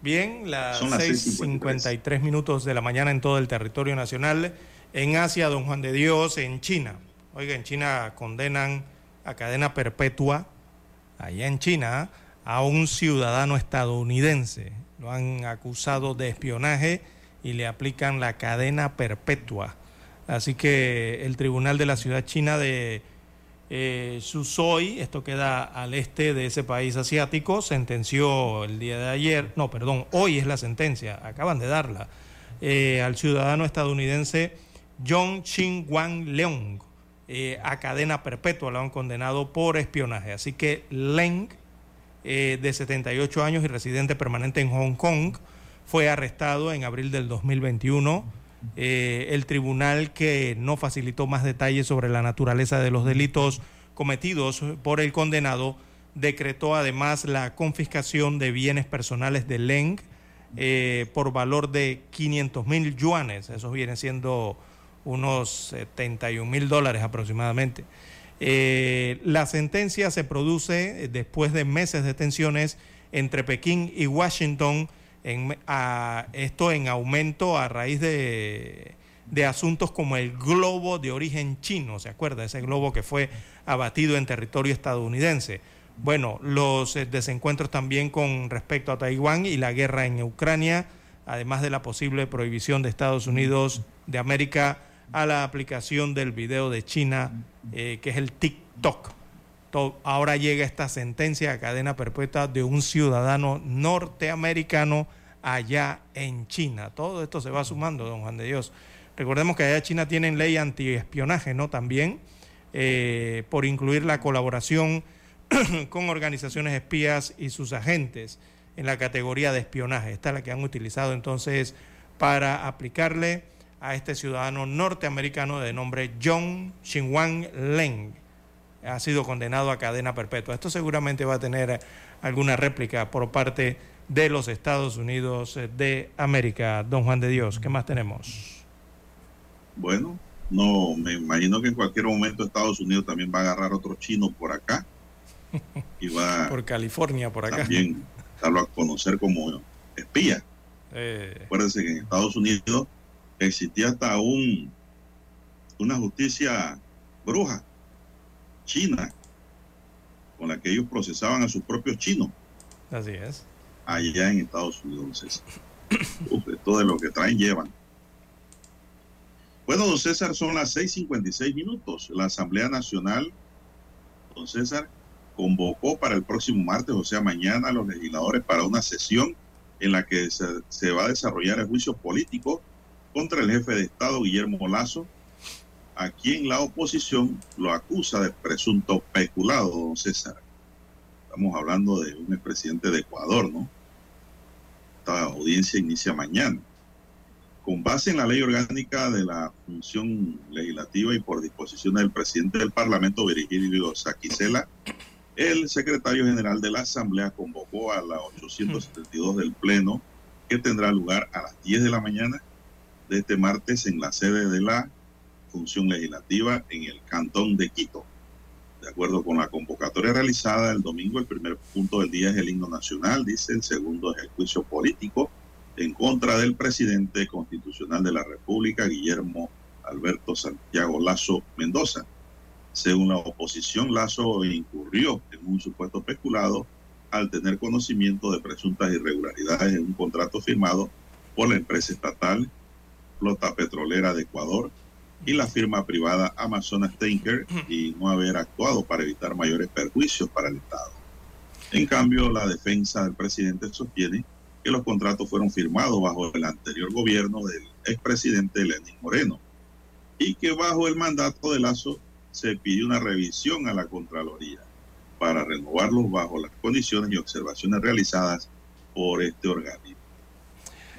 Speaker 5: Bien, las
Speaker 2: las
Speaker 5: 6.53 minutos de la mañana en todo el territorio nacional. En Asia, don Juan de Dios, en China. Oiga, en China condenan a cadena perpetua, allá en China, a un ciudadano estadounidense. Lo han acusado de espionaje y le aplican la cadena perpetua. Así que el Tribunal de la Ciudad China de eh, Suzhou, esto queda al este de ese país asiático, sentenció el día de ayer, no, perdón, hoy es la sentencia, acaban de darla, eh, al ciudadano estadounidense John Chin Wang Leong eh, a cadena perpetua, lo han condenado por espionaje. Así que Leng, eh, de 78 años y residente permanente en Hong Kong, fue arrestado en abril del 2021. Eh, el tribunal que no facilitó más detalles sobre la naturaleza de los delitos cometidos por el condenado decretó además la confiscación de bienes personales de Leng eh, por valor de 500 mil yuanes. Eso viene siendo unos 71 mil dólares aproximadamente. Eh, la sentencia se produce después de meses de tensiones entre Pekín y Washington, esto en aumento a raíz de, de, asuntos como el globo de origen chino, ¿se acuerda? Ese globo que fue abatido en territorio estadounidense. Bueno, los eh, desencuentros también con respecto a Taiwán y la guerra en Ucrania, además de la posible prohibición de Estados Unidos de América a la aplicación del video de China, eh, que es el TikTok. To- ahora llega esta sentencia a cadena perpetua de un ciudadano norteamericano allá en China. Todo esto se va sumando, don Juan de Dios. Recordemos que allá China tienen ley antiespionaje, ¿no? También eh, por incluir la colaboración *clears throat* con organizaciones espías y sus agentes en la categoría de espionaje. Esta es la que han utilizado entonces para aplicarle a este ciudadano norteamericano de nombre John Xinhuang Leng. Ha sido condenado a cadena perpetua. Esto seguramente va a tener alguna réplica por parte de los Estados Unidos de América. Don Juan de Dios, ¿qué más tenemos?
Speaker 2: Bueno, no, me imagino que en cualquier momento Estados Unidos también va a agarrar otro chino por acá *laughs* y va
Speaker 5: Por California, por acá.
Speaker 2: también darlo a conocer como espía.
Speaker 5: Eh,
Speaker 2: Acuérdense que en Estados Unidos existía hasta un una justicia bruja china con la que ellos procesaban a sus propios chinos
Speaker 5: así es.
Speaker 2: allá en Estados Unidos. *laughs* Uf, esto de lo que traen llevan. Bueno, don César, son las 6:56 minutos. La Asamblea Nacional, don César, convocó para el próximo martes, o sea, mañana, a los legisladores para una sesión en la que se, se va a desarrollar el juicio político contra el jefe de Estado, Guillermo Lazo, a quien la oposición lo acusa de presunto peculado, don César. Estamos hablando de un expresidente de Ecuador, ¿no? Esta audiencia inicia mañana. Con base en la ley orgánica de la función legislativa y por disposición del presidente del Parlamento, Virgilio Saquicela, el secretario general de la Asamblea convocó a la 872 del Pleno, que tendrá lugar a las 10 de la mañana de este martes en la sede de la función legislativa en el Cantón de Quito. De acuerdo con la convocatoria realizada el domingo, el primer punto del día es el himno nacional, dice, el segundo es el juicio político en contra del presidente constitucional de la República, Guillermo Alberto Santiago Lazo Mendoza. Según la oposición, Lazo incurrió en un supuesto peculado al tener conocimiento de presuntas irregularidades en un contrato firmado por la empresa estatal Flota Petrolera de Ecuador y la firma privada Amazonas Tanker y no haber actuado para evitar mayores perjuicios para el Estado. En cambio, la defensa del presidente sostiene que los contratos fueron firmados bajo el anterior gobierno del expresidente Lenín Moreno y que bajo el mandato de Lazo se pidió una revisión a la Contraloría para renovarlos bajo las condiciones y observaciones realizadas por este organismo.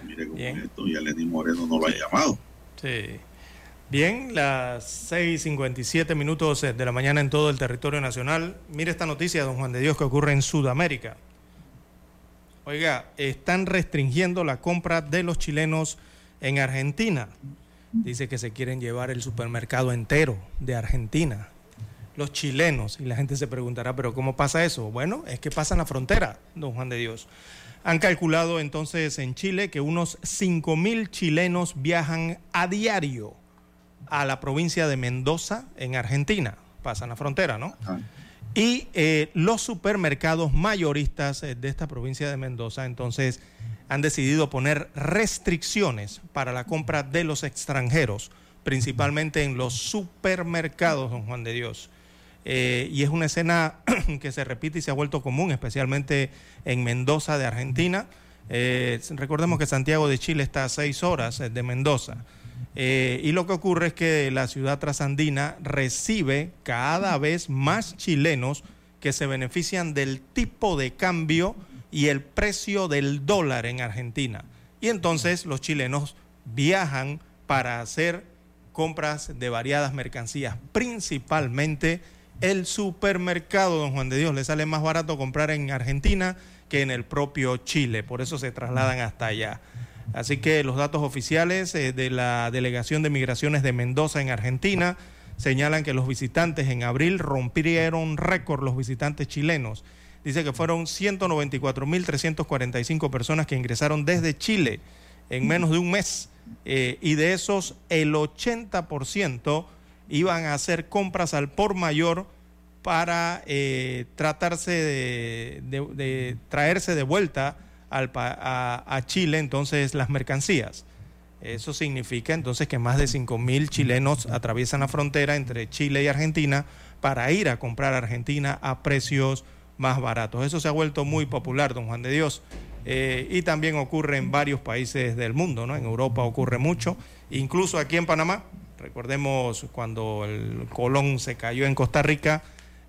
Speaker 2: Mire cómo esto, y a Lenín Moreno no lo ha llamado.
Speaker 5: Sí. Bien, las 6.57 minutos de la mañana en todo el territorio nacional. Mire esta noticia, don Juan de Dios, que ocurre en Sudamérica. Oiga, están restringiendo la compra de los chilenos en Argentina. Dice que se quieren llevar el supermercado entero de Argentina. Los chilenos, y la gente se preguntará, pero ¿cómo pasa eso? Bueno, es que pasa en la frontera, don Juan de Dios. Han calculado entonces en Chile que unos 5.000 chilenos viajan a diario a la provincia de Mendoza, en Argentina. Pasan la frontera, ¿no? Y eh, los supermercados mayoristas eh, de esta provincia de Mendoza, entonces, han decidido poner restricciones para la compra de los extranjeros, principalmente en los supermercados, don Juan de Dios. Eh, y es una escena *clears throat* que se repite y se ha vuelto común, especialmente en Mendoza de Argentina. recordemos que Santiago de Chile está a seis horas de Mendoza. Eh, y lo que ocurre es que la ciudad trasandina recibe cada vez más chilenos que se benefician del tipo de cambio y el precio del dólar en Argentina. Y entonces los chilenos viajan para hacer compras de variadas mercancías, principalmente el supermercado, don Juan de Dios. Le sale más barato comprar en Argentina que en el propio Chile, por eso se trasladan hasta allá. Así que los datos oficiales eh, de la Delegación de Migraciones de Mendoza en Argentina señalan que los visitantes en abril rompieron récord los visitantes chilenos. Dice que fueron 194.345 personas que ingresaron desde Chile en menos de un mes eh, y de esos el 80% iban a hacer compras al por mayor para eh, tratarse de traerse de vuelta a, Chile entonces las mercancías. Eso significa entonces que más de 5 mil chilenos atraviesan la frontera entre Chile y Argentina para ir a comprar a Argentina a precios más baratos. Eso se ha vuelto muy popular, don Juan de Dios. Eh, y también ocurre en varios países del mundo, ¿no? En Europa ocurre mucho, incluso aquí en Panamá. Recordemos cuando el Colón se cayó en Costa Rica,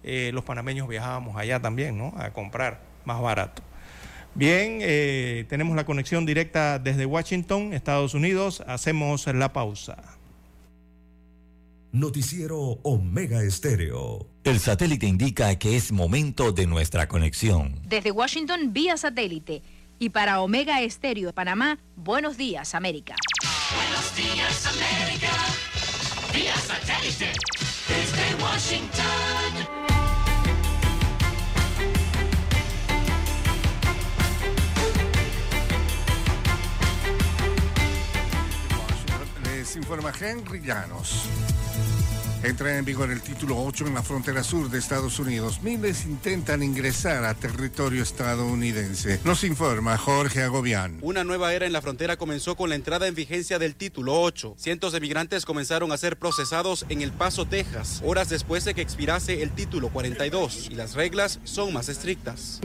Speaker 5: eh, los panameños viajábamos allá también, ¿no? A comprar más barato. Bien, eh, tenemos la conexión directa desde Washington, Estados Unidos. Hacemos la pausa.
Speaker 4: Noticiero Omega Estéreo.
Speaker 1: El satélite indica que es momento de nuestra conexión.
Speaker 19: Desde Washington, vía satélite. Y para Omega Estéreo de Panamá, buenos días, América.
Speaker 20: Buenos días, América. Vía satélite. Desde Washington.
Speaker 21: informa Henry Llanos. Entra en vigor el título 8 en la frontera sur de Estados Unidos. Miles intentan ingresar a territorio estadounidense. Nos informa Jorge Agobián.
Speaker 22: Una nueva era en la frontera comenzó con la entrada en vigencia del título 8. Cientos de migrantes comenzaron a ser procesados en El Paso, Texas, horas después de que expirase el título 42 y las reglas son más estrictas.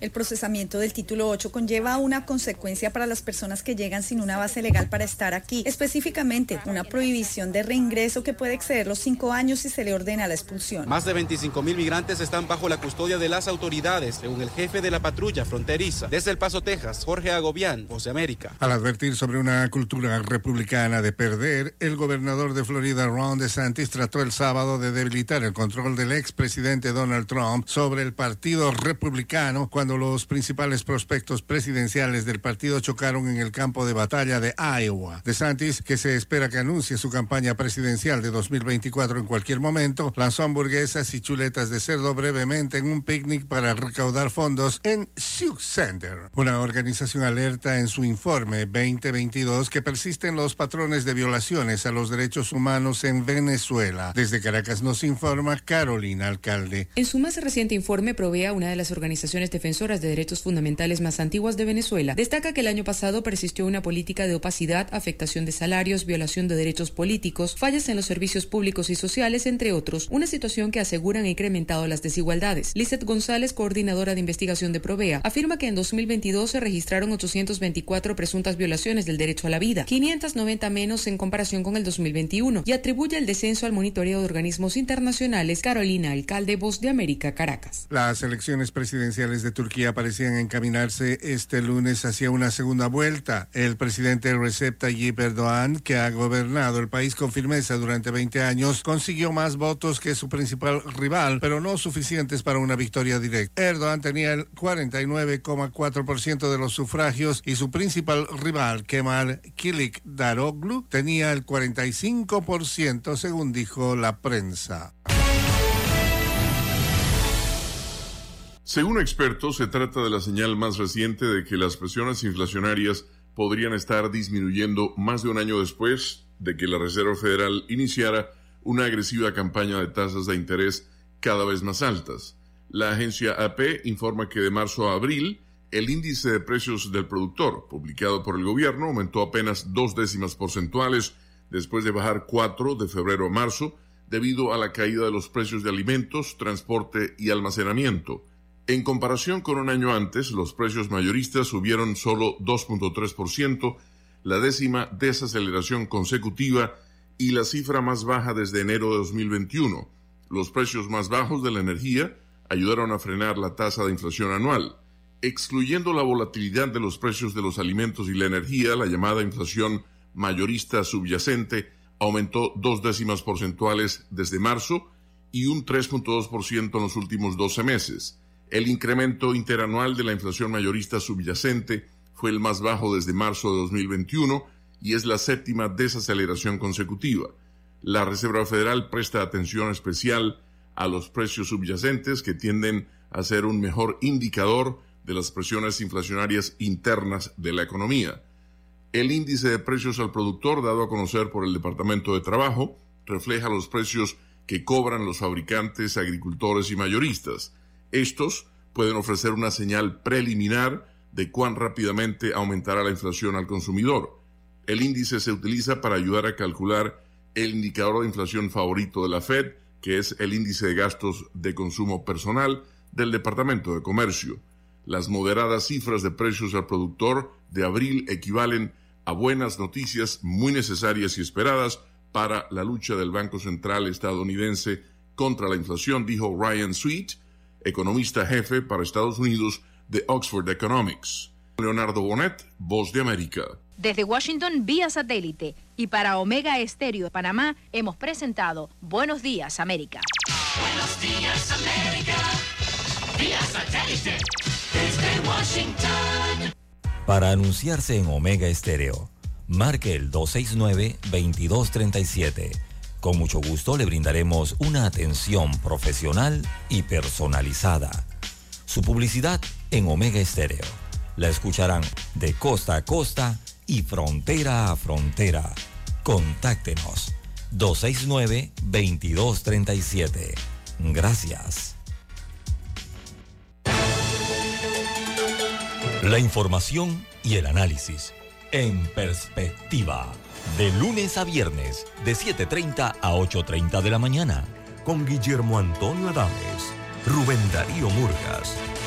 Speaker 23: El procesamiento del título 8 conlleva una consecuencia para las personas que llegan sin una base legal para estar aquí, específicamente una prohibición de reingreso eso que puede exceder los cinco años si se le ordena la expulsión.
Speaker 22: Más de 25 mil migrantes están bajo la custodia de las autoridades, según el jefe de la patrulla fronteriza. Desde El Paso, Texas, Jorge Agobián, Voz de América.
Speaker 21: Al advertir sobre una cultura republicana de perder, el gobernador de Florida, Ron DeSantis, trató el sábado de debilitar el control del expresidente Donald Trump sobre el partido republicano cuando los principales prospectos presidenciales del partido chocaron en el campo de batalla de Iowa. DeSantis, que se espera que anuncie su campaña presidencial presidencial de 2024 en cualquier momento, lanzó hamburguesas y chuletas de cerdo brevemente en un picnic para recaudar fondos en Sioux Center. Una organización alerta en su informe 2022 que persisten los patrones de violaciones a los derechos humanos en Venezuela. Desde Caracas nos informa Carolina Alcalde.
Speaker 24: En su más reciente informe, Provea, una de las organizaciones defensoras de derechos fundamentales más antiguas de Venezuela, destaca que el año pasado persistió una política de opacidad, afectación de salarios, violación de derechos políticos, fallas en los servicios públicos y sociales, entre otros, una situación que aseguran ha incrementado las desigualdades. Lizeth González, coordinadora de investigación de Provea, afirma que en 2022 se registraron 824 presuntas violaciones del derecho a la vida, 590 menos en comparación con el 2021, y atribuye el descenso al monitoreo de organismos internacionales. Carolina Alcalde, Voz de América, Caracas.
Speaker 21: Las elecciones presidenciales de Turquía parecían encaminarse este lunes hacia una segunda vuelta. El presidente Recep Tayyip Erdogan, que ha gobernado el país con firmeza durante 20 años, consiguió más votos que su principal rival, pero no suficientes para una victoria directa. Erdogan tenía el 49,4% de los sufragios y su principal rival, Kemal Kilik Daroglu, tenía el 45%, según dijo la prensa.
Speaker 6: Según expertos, se trata de la señal más reciente de que las presiones inflacionarias podrían estar disminuyendo más de un año después de que la Reserva Federal iniciara una agresiva campaña de tasas de interés cada vez más altas. La agencia AP informa que de marzo a abril el índice de precios del productor, publicado por el gobierno, aumentó apenas dos décimas porcentuales después de bajar cuatro de febrero a marzo debido a la caída de los precios de alimentos, transporte y almacenamiento. En comparación con un año antes, los precios mayoristas subieron solo 2.3%, la décima desaceleración consecutiva y la cifra más baja desde enero de 2021. Los precios más bajos de la energía ayudaron a frenar la tasa de inflación anual. Excluyendo la volatilidad de los precios de los alimentos y la energía, la llamada inflación mayorista subyacente aumentó dos décimas porcentuales desde marzo y un 3.2% en los últimos 12 meses. El incremento interanual de la inflación mayorista subyacente fue el más bajo desde marzo de 2021 y es la séptima desaceleración consecutiva. La Reserva Federal presta atención especial a los precios subyacentes que tienden a ser un mejor indicador de las presiones inflacionarias internas de la economía. El índice de precios al productor dado a conocer por el Departamento de Trabajo refleja los precios que cobran los fabricantes, agricultores y mayoristas. Estos pueden ofrecer una señal preliminar de cuán rápidamente aumentará la inflación al consumidor. El índice se utiliza para ayudar a calcular el indicador de inflación favorito de la Fed, que es el índice de gastos de consumo personal del Departamento de Comercio. Las moderadas cifras de precios al productor de abril equivalen a buenas noticias muy necesarias y esperadas para la lucha del Banco Central estadounidense contra la inflación, dijo Ryan Sweet, economista jefe para Estados Unidos de Oxford Economics. Leonardo Bonet, Voz de América.
Speaker 19: Desde Washington vía satélite y para Omega Estéreo de Panamá hemos presentado Buenos Días América.
Speaker 25: Buenos días América, vía satélite desde Washington.
Speaker 1: Para anunciarse en Omega Estéreo, marque el 269-2237. Con mucho gusto le brindaremos una atención profesional y personalizada. Su publicidad en Omega Estéreo. La escucharán de costa a costa y frontera a frontera. Contáctenos 269-2237. Gracias. La información y el análisis en perspectiva. De lunes a viernes, de 7.30 a 8.30 de la mañana.
Speaker 4: Con Guillermo Antonio Adames, Rubén Darío Murgas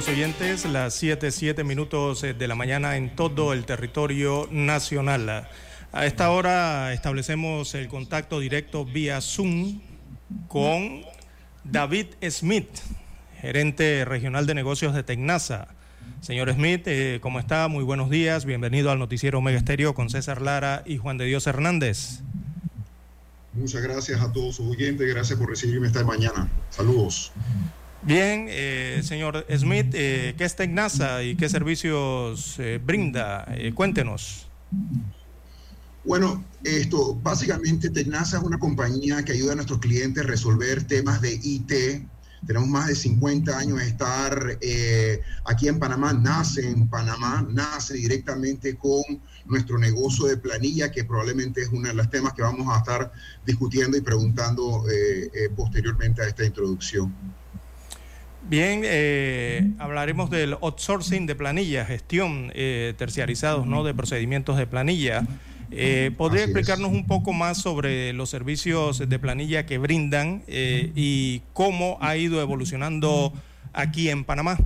Speaker 5: Amigos oyentes, las 7, 7 minutos eh, de la mañana en todo el territorio nacional. A esta hora establecemos el contacto directo vía Zoom con David Smith, gerente regional de negocios de Tecnasa. Señor Smith, eh, ¿cómo está? Muy buenos días. Bienvenido al noticiero Omega Estéreo con César Lara y Juan de Dios Hernández.
Speaker 26: Muchas gracias a todos sus oyentes. Gracias por recibirme esta mañana. Saludos.
Speaker 5: Bien, eh, señor Smith, eh, ¿qué es Tecnasa y qué servicios brinda? cuéntenos.
Speaker 26: Bueno, esto, básicamente Tecnasa es una compañía que ayuda a nuestros clientes a resolver temas de IT. Tenemos más de 50 años de estar eh, aquí en Panamá, nace en Panamá, nace directamente con nuestro negocio de planilla, que probablemente es uno de los temas que vamos a estar discutiendo y preguntando eh, eh, posteriormente a esta introducción.
Speaker 5: Bien, hablaremos del outsourcing de planilla, gestión terciarizados ¿no? de procedimientos de planilla. Eh, ¿Podría explicarnos un poco más sobre los servicios de planilla que brindan eh, y cómo ha ido evolucionando aquí en Panamá?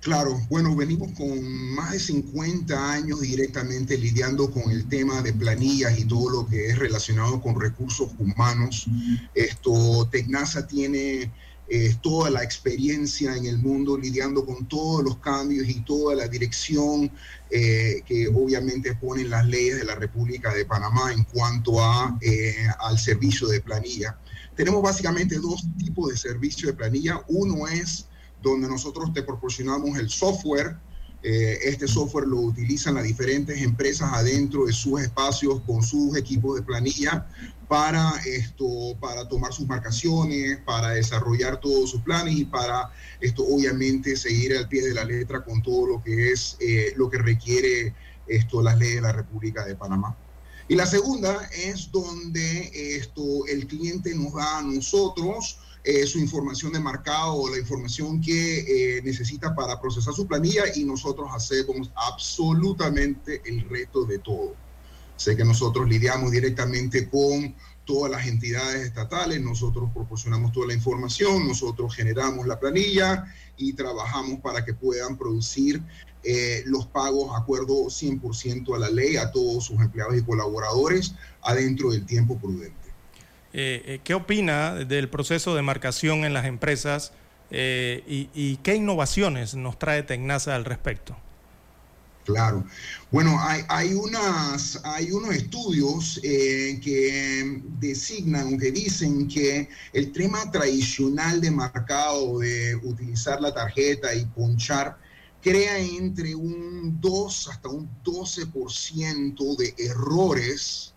Speaker 26: Claro, bueno, venimos con más de 50 años directamente lidiando con el tema de planillas y todo lo que es relacionado con recursos humanos. Esto, Tecnasa tiene eh, toda la experiencia en el mundo lidiando con todos los cambios y toda la dirección eh, que obviamente ponen las leyes de la República de Panamá en cuanto a, eh, al servicio de planilla. Tenemos básicamente dos tipos de servicio de planilla. Uno es donde nosotros te proporcionamos el software. Este software lo utilizan las diferentes empresas adentro de sus espacios con sus equipos de planilla para esto, para tomar sus marcaciones, para desarrollar todos sus planes y para esto obviamente seguir al pie de la letra con todo lo que es eh, lo que requiere esto las leyes de la República de Panamá. Y la segunda es donde esto el cliente nos da a nosotros eh, su información de marcado o la información que eh, necesita para procesar su planilla y nosotros hacemos absolutamente el resto de todo. Sé que nosotros lidiamos directamente con todas las entidades estatales, nosotros proporcionamos toda la información, nosotros generamos la planilla y trabajamos para que puedan producir eh, los pagos acuerdo 100% a la ley a todos sus empleados y colaboradores adentro del tiempo prudente.
Speaker 5: Eh, eh, ¿Qué opina del proceso de marcación en las empresas y, y, qué innovaciones nos trae Tecnasa al respecto?
Speaker 26: Claro. Bueno, hay, hay, unas, hay unos estudios eh, que designan, que dicen que el tema tradicional de marcado, de utilizar la tarjeta y ponchar, crea entre un 2 hasta un 12% de errores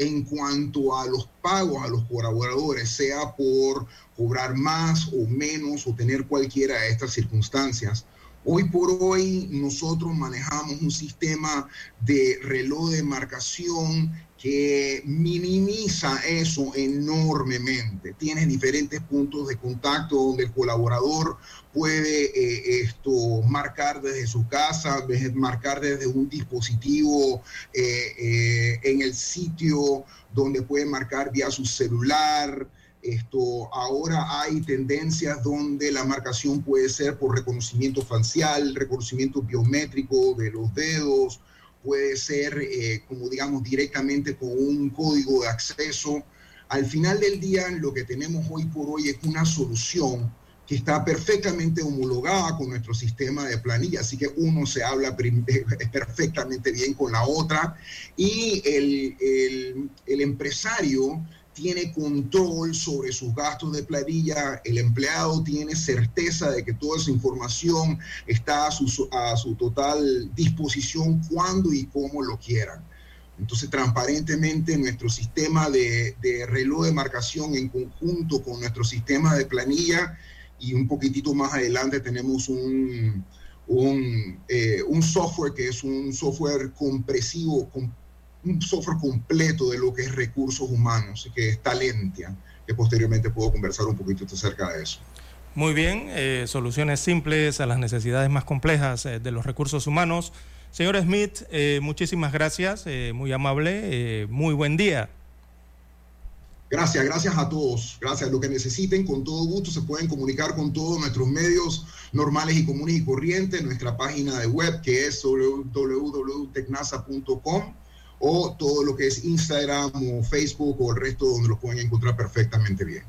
Speaker 26: en cuanto a los pagos a los colaboradores, sea por cobrar más o menos o tener cualquiera de estas circunstancias. Hoy por hoy nosotros manejamos un sistema de reloj de marcación que minimiza eso enormemente. Tienes diferentes puntos de contacto donde el colaborador puede eh, esto marcar desde su casa, marcar desde un dispositivo eh, eh, en el sitio donde puede marcar vía su celular. Esto, ahora hay tendencias donde la marcación puede ser por reconocimiento facial, reconocimiento biométrico de los dedos, puede ser, eh, como digamos, directamente con un código de acceso. Al final del día, lo que tenemos hoy por hoy es una solución que está perfectamente homologada con nuestro sistema de planilla, así que uno se habla *laughs* perfectamente bien con la otra y el, el empresario tiene control sobre sus gastos de planilla, el empleado tiene certeza de que toda esa información está a su, a su total disposición cuando y como lo quieran. Entonces, transparentemente, nuestro sistema de, de, reloj de marcación en conjunto con nuestro sistema de planilla y un poquitito más adelante tenemos un, un, eh, un software que es un software compresivo, un software completo de lo que es recursos humanos, que es Talentia, que posteriormente puedo conversar un poquito acerca de eso.
Speaker 5: Muy bien, eh, soluciones simples a las necesidades más complejas eh, de los recursos humanos. Señor Smith, eh, muchísimas gracias, muy amable, muy buen día.
Speaker 26: Gracias, gracias a todos. Gracias. Lo que necesiten, con todo gusto, se pueden comunicar con todos nuestros medios normales y comunes y corrientes, nuestra página de web que es www.tecnasa.com o todo lo que es Instagram o Facebook o el resto donde lo pueden encontrar perfectamente bien.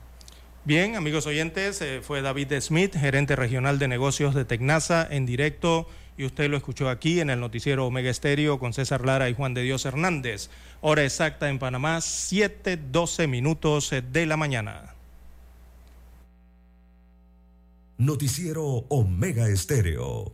Speaker 27: Bien, amigos oyentes, eh, fue David Smith, gerente regional de negocios de Tecnasa, en directo, y usted lo escuchó aquí en el noticiero Omega Estéreo con César Lara y Juan de Dios Hernández. Hora exacta en Panamá, 7:12 minutos eh, de la mañana.
Speaker 4: Noticiero Omega Estéreo.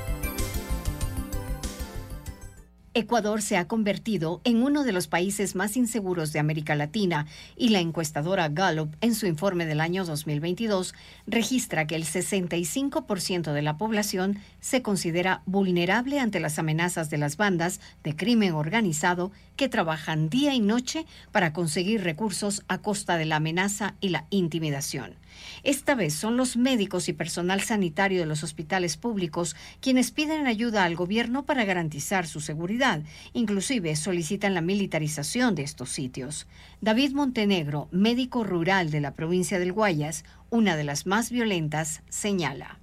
Speaker 28: Ecuador se ha convertido en uno de los países más inseguros de América Latina y la encuestadora Gallup, en su informe del año 2022, registra que el 65% de la población se considera vulnerable ante las amenazas de las bandas de crimen organizado que trabajan día y noche para conseguir recursos a costa de la amenaza y la intimidación. Esta vez son los médicos y personal sanitario de los hospitales públicos quienes piden ayuda al gobierno para garantizar su seguridad. Inclusive solicitan la militarización de estos sitios. David Montenegro, médico rural de la provincia del Guayas, una de las más violentas, señala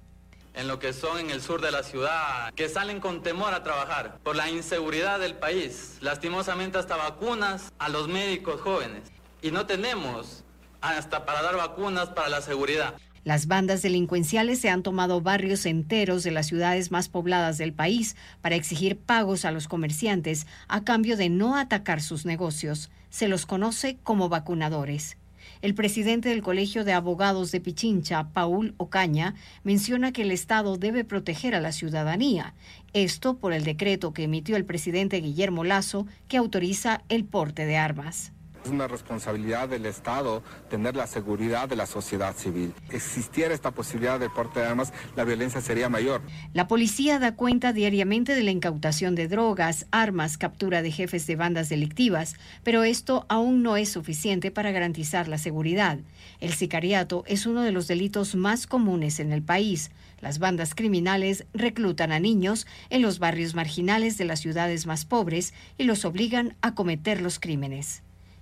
Speaker 29: en lo que son en el sur de la ciudad, que salen con temor a trabajar por la inseguridad del país, lastimosamente hasta vacunas a los médicos jóvenes. Y no tenemos hasta para dar vacunas para la seguridad.
Speaker 28: Las bandas delincuenciales se han tomado barrios enteros de las ciudades más pobladas del país para exigir pagos a los comerciantes a cambio de no atacar sus negocios. Se los conoce como vacunadores. El presidente del Colegio de Abogados de Pichincha, Paul Ocaña, menciona que el Estado debe proteger a la ciudadanía. Esto por el decreto que emitió el presidente Guillermo Lazo que autoriza el porte de armas.
Speaker 30: Es una responsabilidad del Estado tener la seguridad de la sociedad civil. Existiera esta posibilidad de porte de armas, la violencia sería mayor.
Speaker 28: La policía da cuenta diariamente de la incautación de drogas, armas, captura de jefes de bandas delictivas, pero esto aún no es suficiente para garantizar la seguridad. El sicariato es uno de los delitos más comunes en el país. Las bandas criminales reclutan a niños en los barrios marginales de las ciudades más pobres y los obligan a cometer los crímenes.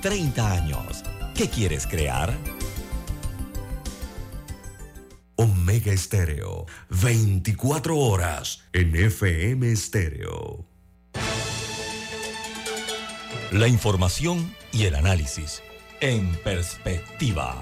Speaker 1: 30 años. ¿Qué quieres crear?
Speaker 4: Omega Estéreo, 24 horas en FM Estéreo.
Speaker 1: La información y el análisis en perspectiva.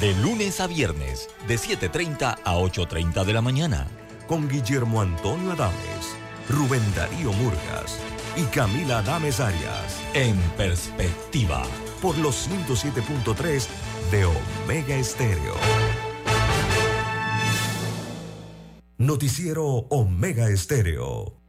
Speaker 1: De lunes a viernes, de 7.30 a 8.30 de la mañana.
Speaker 4: Con Guillermo Antonio Adames, Rubén Darío Murgas y Camila Adames Arias.
Speaker 1: En perspectiva
Speaker 4: por los 107.3 de Omega Estéreo. Noticiero Omega Estéreo.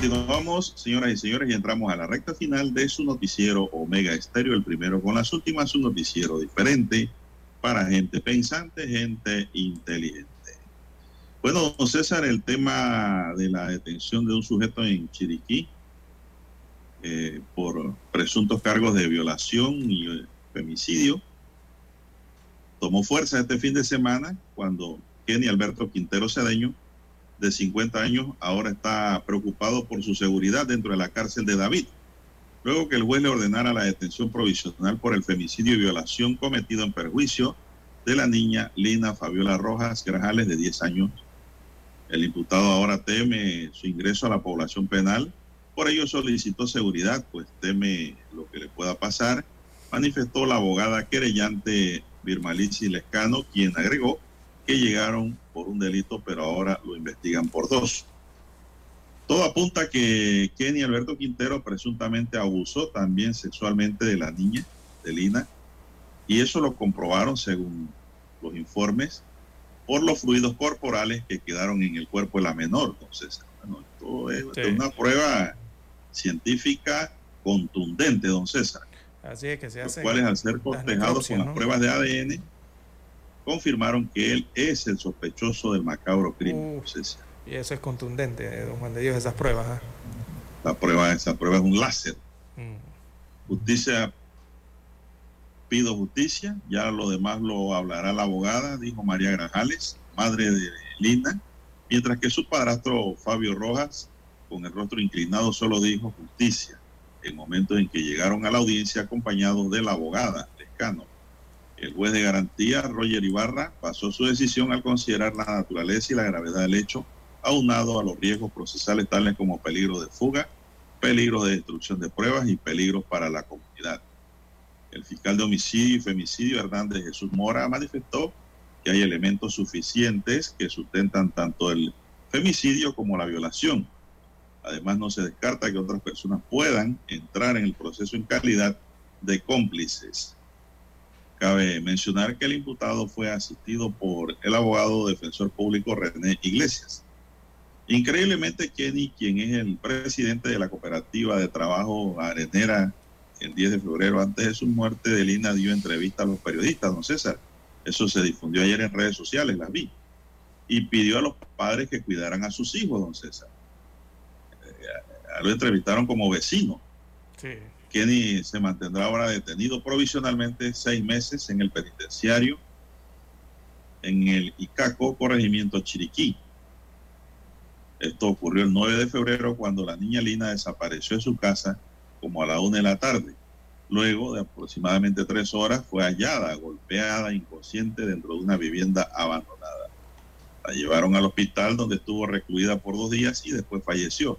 Speaker 2: Continuamos, señoras y señores, y entramos a la recta final de su noticiero Omega Estéreo, el primero con las últimas, un noticiero diferente para gente pensante, gente inteligente. Bueno, César, el tema de la detención de un sujeto en Chiriquí eh, por presuntos cargos de violación y eh, femicidio tomó fuerza este fin de semana cuando Kenny Alberto Quintero Cedeño de 50 años, ahora está preocupado por su seguridad dentro de la cárcel de David, luego que el juez le ordenara la detención provisional por el femicidio y violación cometido en perjuicio de la niña Lina Fabiola Rojas Grajales, de 10 años. El imputado ahora teme su ingreso a la población penal, por ello solicitó seguridad, pues teme lo que le pueda pasar, manifestó la abogada querellante Birmalici Lescano, quien agregó que llegaron por un delito, pero ahora lo investigan por dos. Todo apunta que Kenny Alberto Quintero presuntamente abusó también sexualmente de la niña, de Lina, y eso lo comprobaron según los informes por los fluidos corporales que quedaron en el cuerpo de la menor. Entonces, bueno, esto es
Speaker 5: Sí.
Speaker 2: una prueba científica contundente, don César.
Speaker 5: Así es que se
Speaker 2: los cuales al ser cotejados con las pruebas de ADN confirmaron que él es el sospechoso del macabro crimen.
Speaker 5: Uh. Y eso es contundente, eh, don Juan de Dios, esas pruebas. ¿ah?
Speaker 2: La prueba, esa prueba es un láser.
Speaker 5: Mm.
Speaker 2: Justicia, pido justicia, ya lo demás lo hablará la abogada, dijo María Grajales, madre de Lina, mientras que su padrastro Fabio Rojas, con el rostro inclinado, solo dijo justicia, en momentos en que llegaron a la audiencia acompañados de la abogada Lescano. El juez de garantía, Roger Ibarra, pasó su decisión al considerar la naturaleza y la gravedad del hecho, aunado a los riesgos procesales tales como peligro de fuga, peligro de destrucción de pruebas y peligros para la comunidad. El fiscal de homicidio y femicidio, Hernández Jesús Mora, manifestó que hay elementos suficientes que sustentan tanto el femicidio como la violación. Además, no se descarta que otras personas puedan entrar en el proceso en calidad de cómplices. Cabe mencionar que el imputado fue asistido por el abogado defensor público René Iglesias. Increíblemente, Kenny, quien es el presidente de la cooperativa de trabajo arenera el 10 de febrero, antes de su muerte, de Lina dio entrevista a los periodistas, don César. Eso se difundió ayer en redes sociales, las vi. Y pidió a los padres que cuidaran a sus hijos, don César. Eh, lo entrevistaron como vecino.
Speaker 5: Sí.
Speaker 2: Kenny se mantendrá ahora detenido provisionalmente seis meses en el penitenciario en el Icaco, corregimiento Chiriquí. Esto ocurrió el 9 de febrero cuando la niña Lina desapareció de su casa como a la una de la tarde. Luego de aproximadamente tres horas fue hallada, golpeada, inconsciente dentro de una vivienda abandonada. La llevaron al hospital donde estuvo recluida por dos días y después falleció,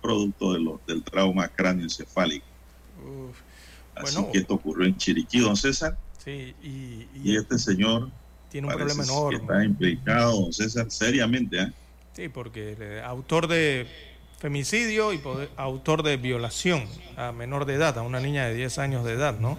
Speaker 2: producto del trauma cráneoencefálico.
Speaker 5: Uf.
Speaker 2: Así
Speaker 5: Bueno.
Speaker 2: que esto ocurrió en Chiriquí, don César.
Speaker 5: Sí, y,
Speaker 2: Y este señor
Speaker 5: tiene un problema
Speaker 2: que
Speaker 5: enorme.
Speaker 2: está implicado, don César, seriamente. ¿eh?
Speaker 5: Sí, porque autor de femicidio y poder- autor de violación a menor de edad, a una niña de 10 años de edad, ¿no?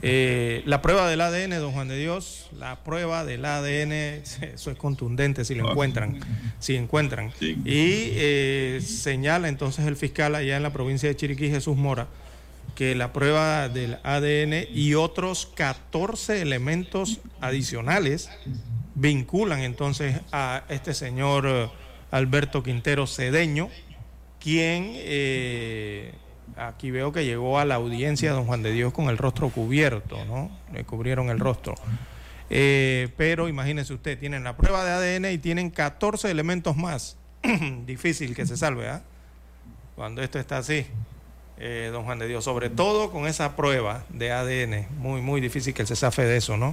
Speaker 5: Eh, la prueba del ADN, don Juan de Dios, la prueba del ADN, *laughs* eso es contundente si lo encuentran, si encuentran. Y eh, señala entonces el fiscal allá en la provincia de Chiriquí, Jesús Mora, que la prueba del ADN y otros 14 elementos adicionales vinculan entonces a este señor eh, Alberto Quintero Cedeño, quien eh, aquí veo que llegó a la audiencia don Juan de Dios con el rostro cubierto, ¿no? Le cubrieron el rostro. Eh, pero imagínese usted, tienen la prueba de ADN y tienen 14 elementos más. *clears throat* Difícil que se salve, ¿ah? Cuando esto está así, eh, don Juan de Dios, sobre todo con esa prueba de ADN, muy, muy difícil que él se zafe de eso, ¿no?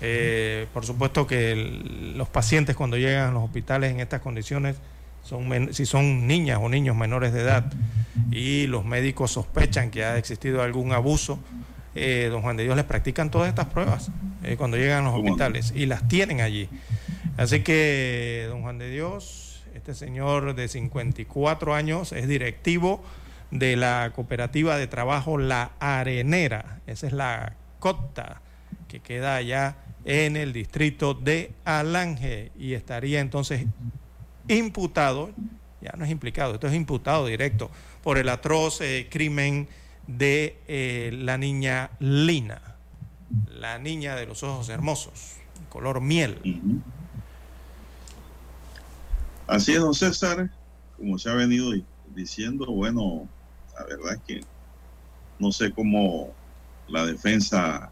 Speaker 5: Eh, por supuesto que el- los pacientes cuando llegan a los hospitales en estas condiciones, son si son niñas o niños menores de edad y los médicos sospechan que ha existido algún abuso, eh, don Juan de Dios les practican todas estas pruebas eh, cuando llegan a los hospitales y las tienen allí. Así que, don Juan de Dios, este señor de 54 años es directivo de la cooperativa de trabajo La Arenera. Esa es la COTA que queda allá en el distrito de Alange y estaría entonces imputado, ya no es implicado, esto es imputado directo por el atroz eh, crimen de eh, la niña Lina, la niña de los ojos hermosos, color miel.
Speaker 2: Así es, don César, como se ha venido di- diciendo, bueno, la verdad es que no sé cómo la defensa,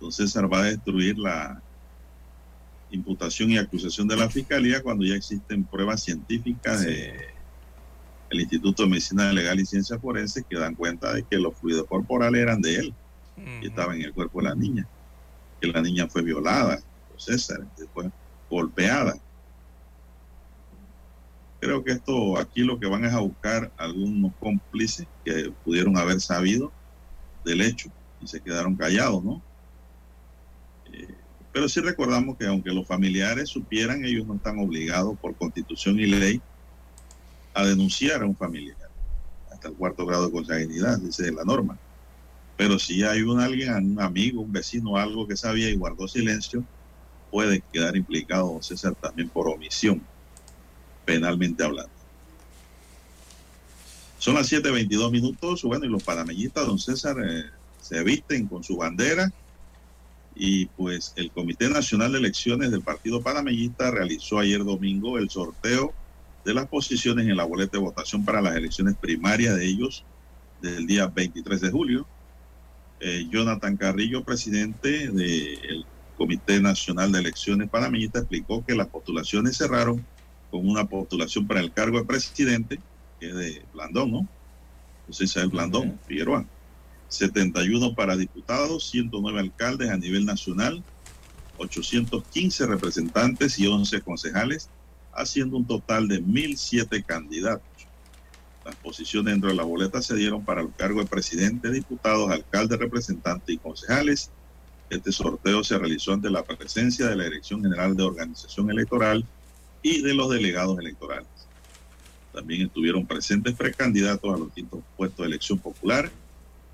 Speaker 2: don César, va a destruir la imputación y acusación de la fiscalía cuando ya existen pruebas científicas de el Instituto de Medicina Legal y Ciencias Forenses que dan cuenta de que los fluidos corporales eran de él y estaban en el cuerpo de la niña, que la niña fue violada, César, después golpeada. Creo que esto aquí lo que van es a buscar algunos cómplices que pudieron haber sabido del hecho y se quedaron callados, ¿no? Eh, pero sí recordamos que aunque los familiares supieran, ellos no están obligados por constitución y ley a denunciar a un familiar hasta el cuarto grado de consanguinidad, dice la norma. Pero si hay un alguien, un amigo, un vecino, algo que sabía y guardó silencio, puede quedar implicado César también por omisión, penalmente hablando. Son las 7.22 minutos, bueno, y los panameñistas, don César, eh, se visten con su bandera y pues el Comité Nacional de Elecciones del Partido Panameñista realizó ayer domingo el sorteo de las posiciones en la boleta de votación para las elecciones primarias de ellos del día 23 de julio. Eh, Jonathan Carrillo, presidente del Comité Nacional de Elecciones Panameñista, explicó que las postulaciones cerraron con una postulación para el cargo de presidente, que es de Blandón, ¿no? José Isabel Blandón, Figueroa. 71 para diputados, 109 alcaldes a nivel nacional, 815 representantes y 11 concejales, haciendo un total de 1.007 candidatos. Las posiciones dentro de la boleta se dieron para el cargo de presidente, diputados, alcaldes, representantes y concejales. Este sorteo se realizó ante la presencia de la Dirección General de Organización Electoral y de los delegados electorales. También estuvieron presentes precandidatos a los distintos puestos de elección popular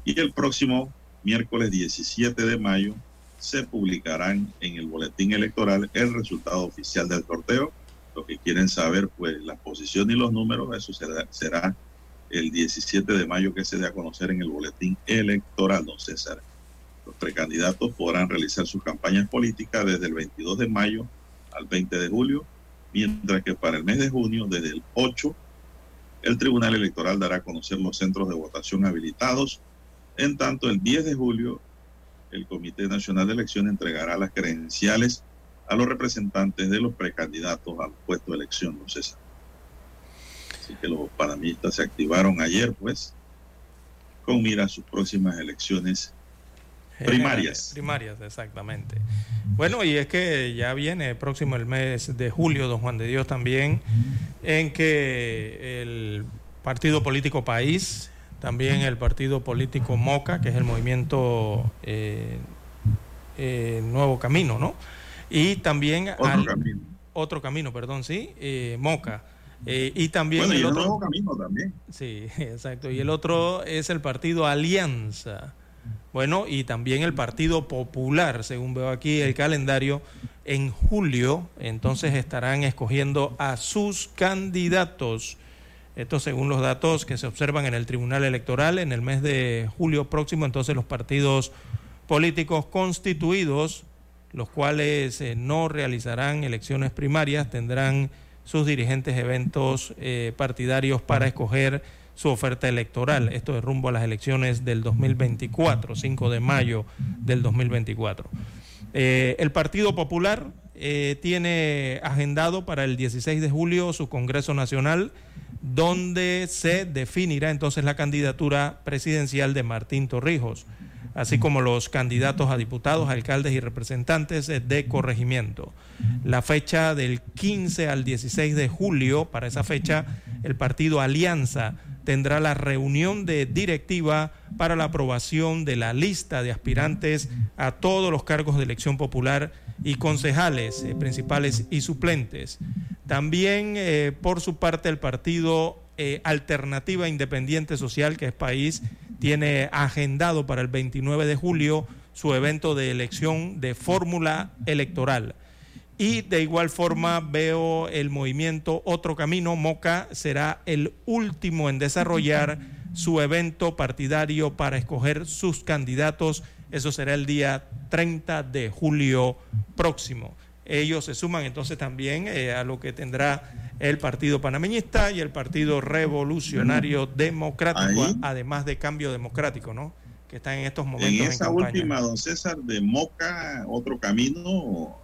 Speaker 2: y el próximo miércoles 17 de mayo se publicarán en el boletín electoral el resultado oficial del sorteo. Los que quieren saber pues la posición y los números, eso será, será el 17 de mayo que se dé a conocer en el boletín electoral, don César. Los precandidatos podrán realizar sus campañas políticas desde el 22 de mayo al 20 de julio, mientras que para el mes de junio, desde el 8, el Tribunal Electoral dará a conocer los centros de votación habilitados en tanto, el 10 de julio, el Comité Nacional de Elecciones entregará las credenciales a los representantes de los precandidatos al puesto de elección, no César. Así que los panameñistas se activaron ayer, pues, con mira a sus próximas elecciones *laughs* primarias.
Speaker 5: primarias, exactamente. Bueno, y es que ya viene próximo el mes de julio, don Juan de Dios, también, en que el partido político país también el partido político MOCA, que es el movimiento eh, eh, Nuevo Camino, ¿no? Y también...
Speaker 2: Otro camino.
Speaker 5: Otro camino, perdón, sí, eh, MOCA. y también
Speaker 2: bueno,
Speaker 5: el
Speaker 2: y
Speaker 5: otro...
Speaker 2: Nuevo Camino también.
Speaker 5: Sí, *laughs* exacto. Y el otro es el partido Alianza. Bueno, y también el Partido Popular, según veo aquí el calendario, en julio, entonces estarán escogiendo a sus candidatos. Esto según los datos que se observan en el Tribunal Electoral en el mes de julio próximo, entonces los partidos políticos constituidos, los cuales eh, no realizarán elecciones primarias, tendrán sus dirigentes eventos eh, partidarios para escoger su oferta electoral. Esto es rumbo a las elecciones del 2024, 5 de mayo del 2024. Eh, el Partido Popular tiene agendado para el 16 de julio su Congreso Nacional donde se definirá entonces la candidatura presidencial de Martín Torrijos, así como los candidatos a diputados, alcaldes y representantes de corregimiento. La fecha del 15 al 16 de julio, para esa fecha, el partido Alianza tendrá la reunión de directiva para la aprobación de la lista de aspirantes a todos los cargos de elección popular y concejales eh, principales y suplentes. También, eh, por su parte, el partido eh, Alternativa Independiente Social, que es país, tiene agendado para el 29 de julio su evento de elección de fórmula electoral. Y de igual forma veo el movimiento Otro Camino, Moca será el último en desarrollar su evento partidario para escoger sus candidatos. Eso será el día 30 de julio próximo. Ellos se suman entonces también eh, a lo que tendrá el Partido Panameñista y el Partido Revolucionario Democrático, además de Cambio Democrático, ¿no? Que están en estos momentos.
Speaker 2: En esa última, don César, de Moca, otro camino,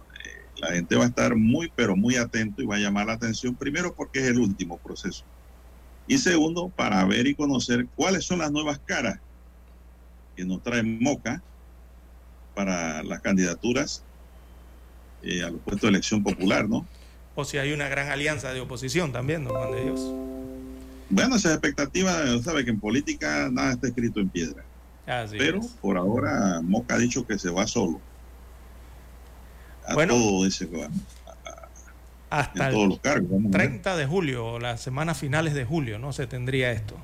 Speaker 2: la gente va a estar muy, pero muy atento y va a llamar la atención, primero porque es el último proceso. Y segundo, para ver y conocer cuáles son las nuevas caras que nos trae Moca para las candidaturas eh, a los puestos de elección popular, ¿no?
Speaker 5: O si hay una gran alianza de oposición también, don Juan de Dios.
Speaker 2: Bueno, esa expectativa, sabe que en política nada está escrito en piedra. Pero por ahora Moca ha dicho que se va solo
Speaker 5: bueno, hasta el 30 de julio, las semanas finales de julio, ¿no? Se tendría esto.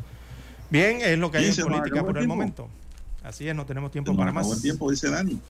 Speaker 5: Bien, es lo que hay en política por el momento. Así es, no tenemos tiempo para más.
Speaker 2: tiempo, dice Dani.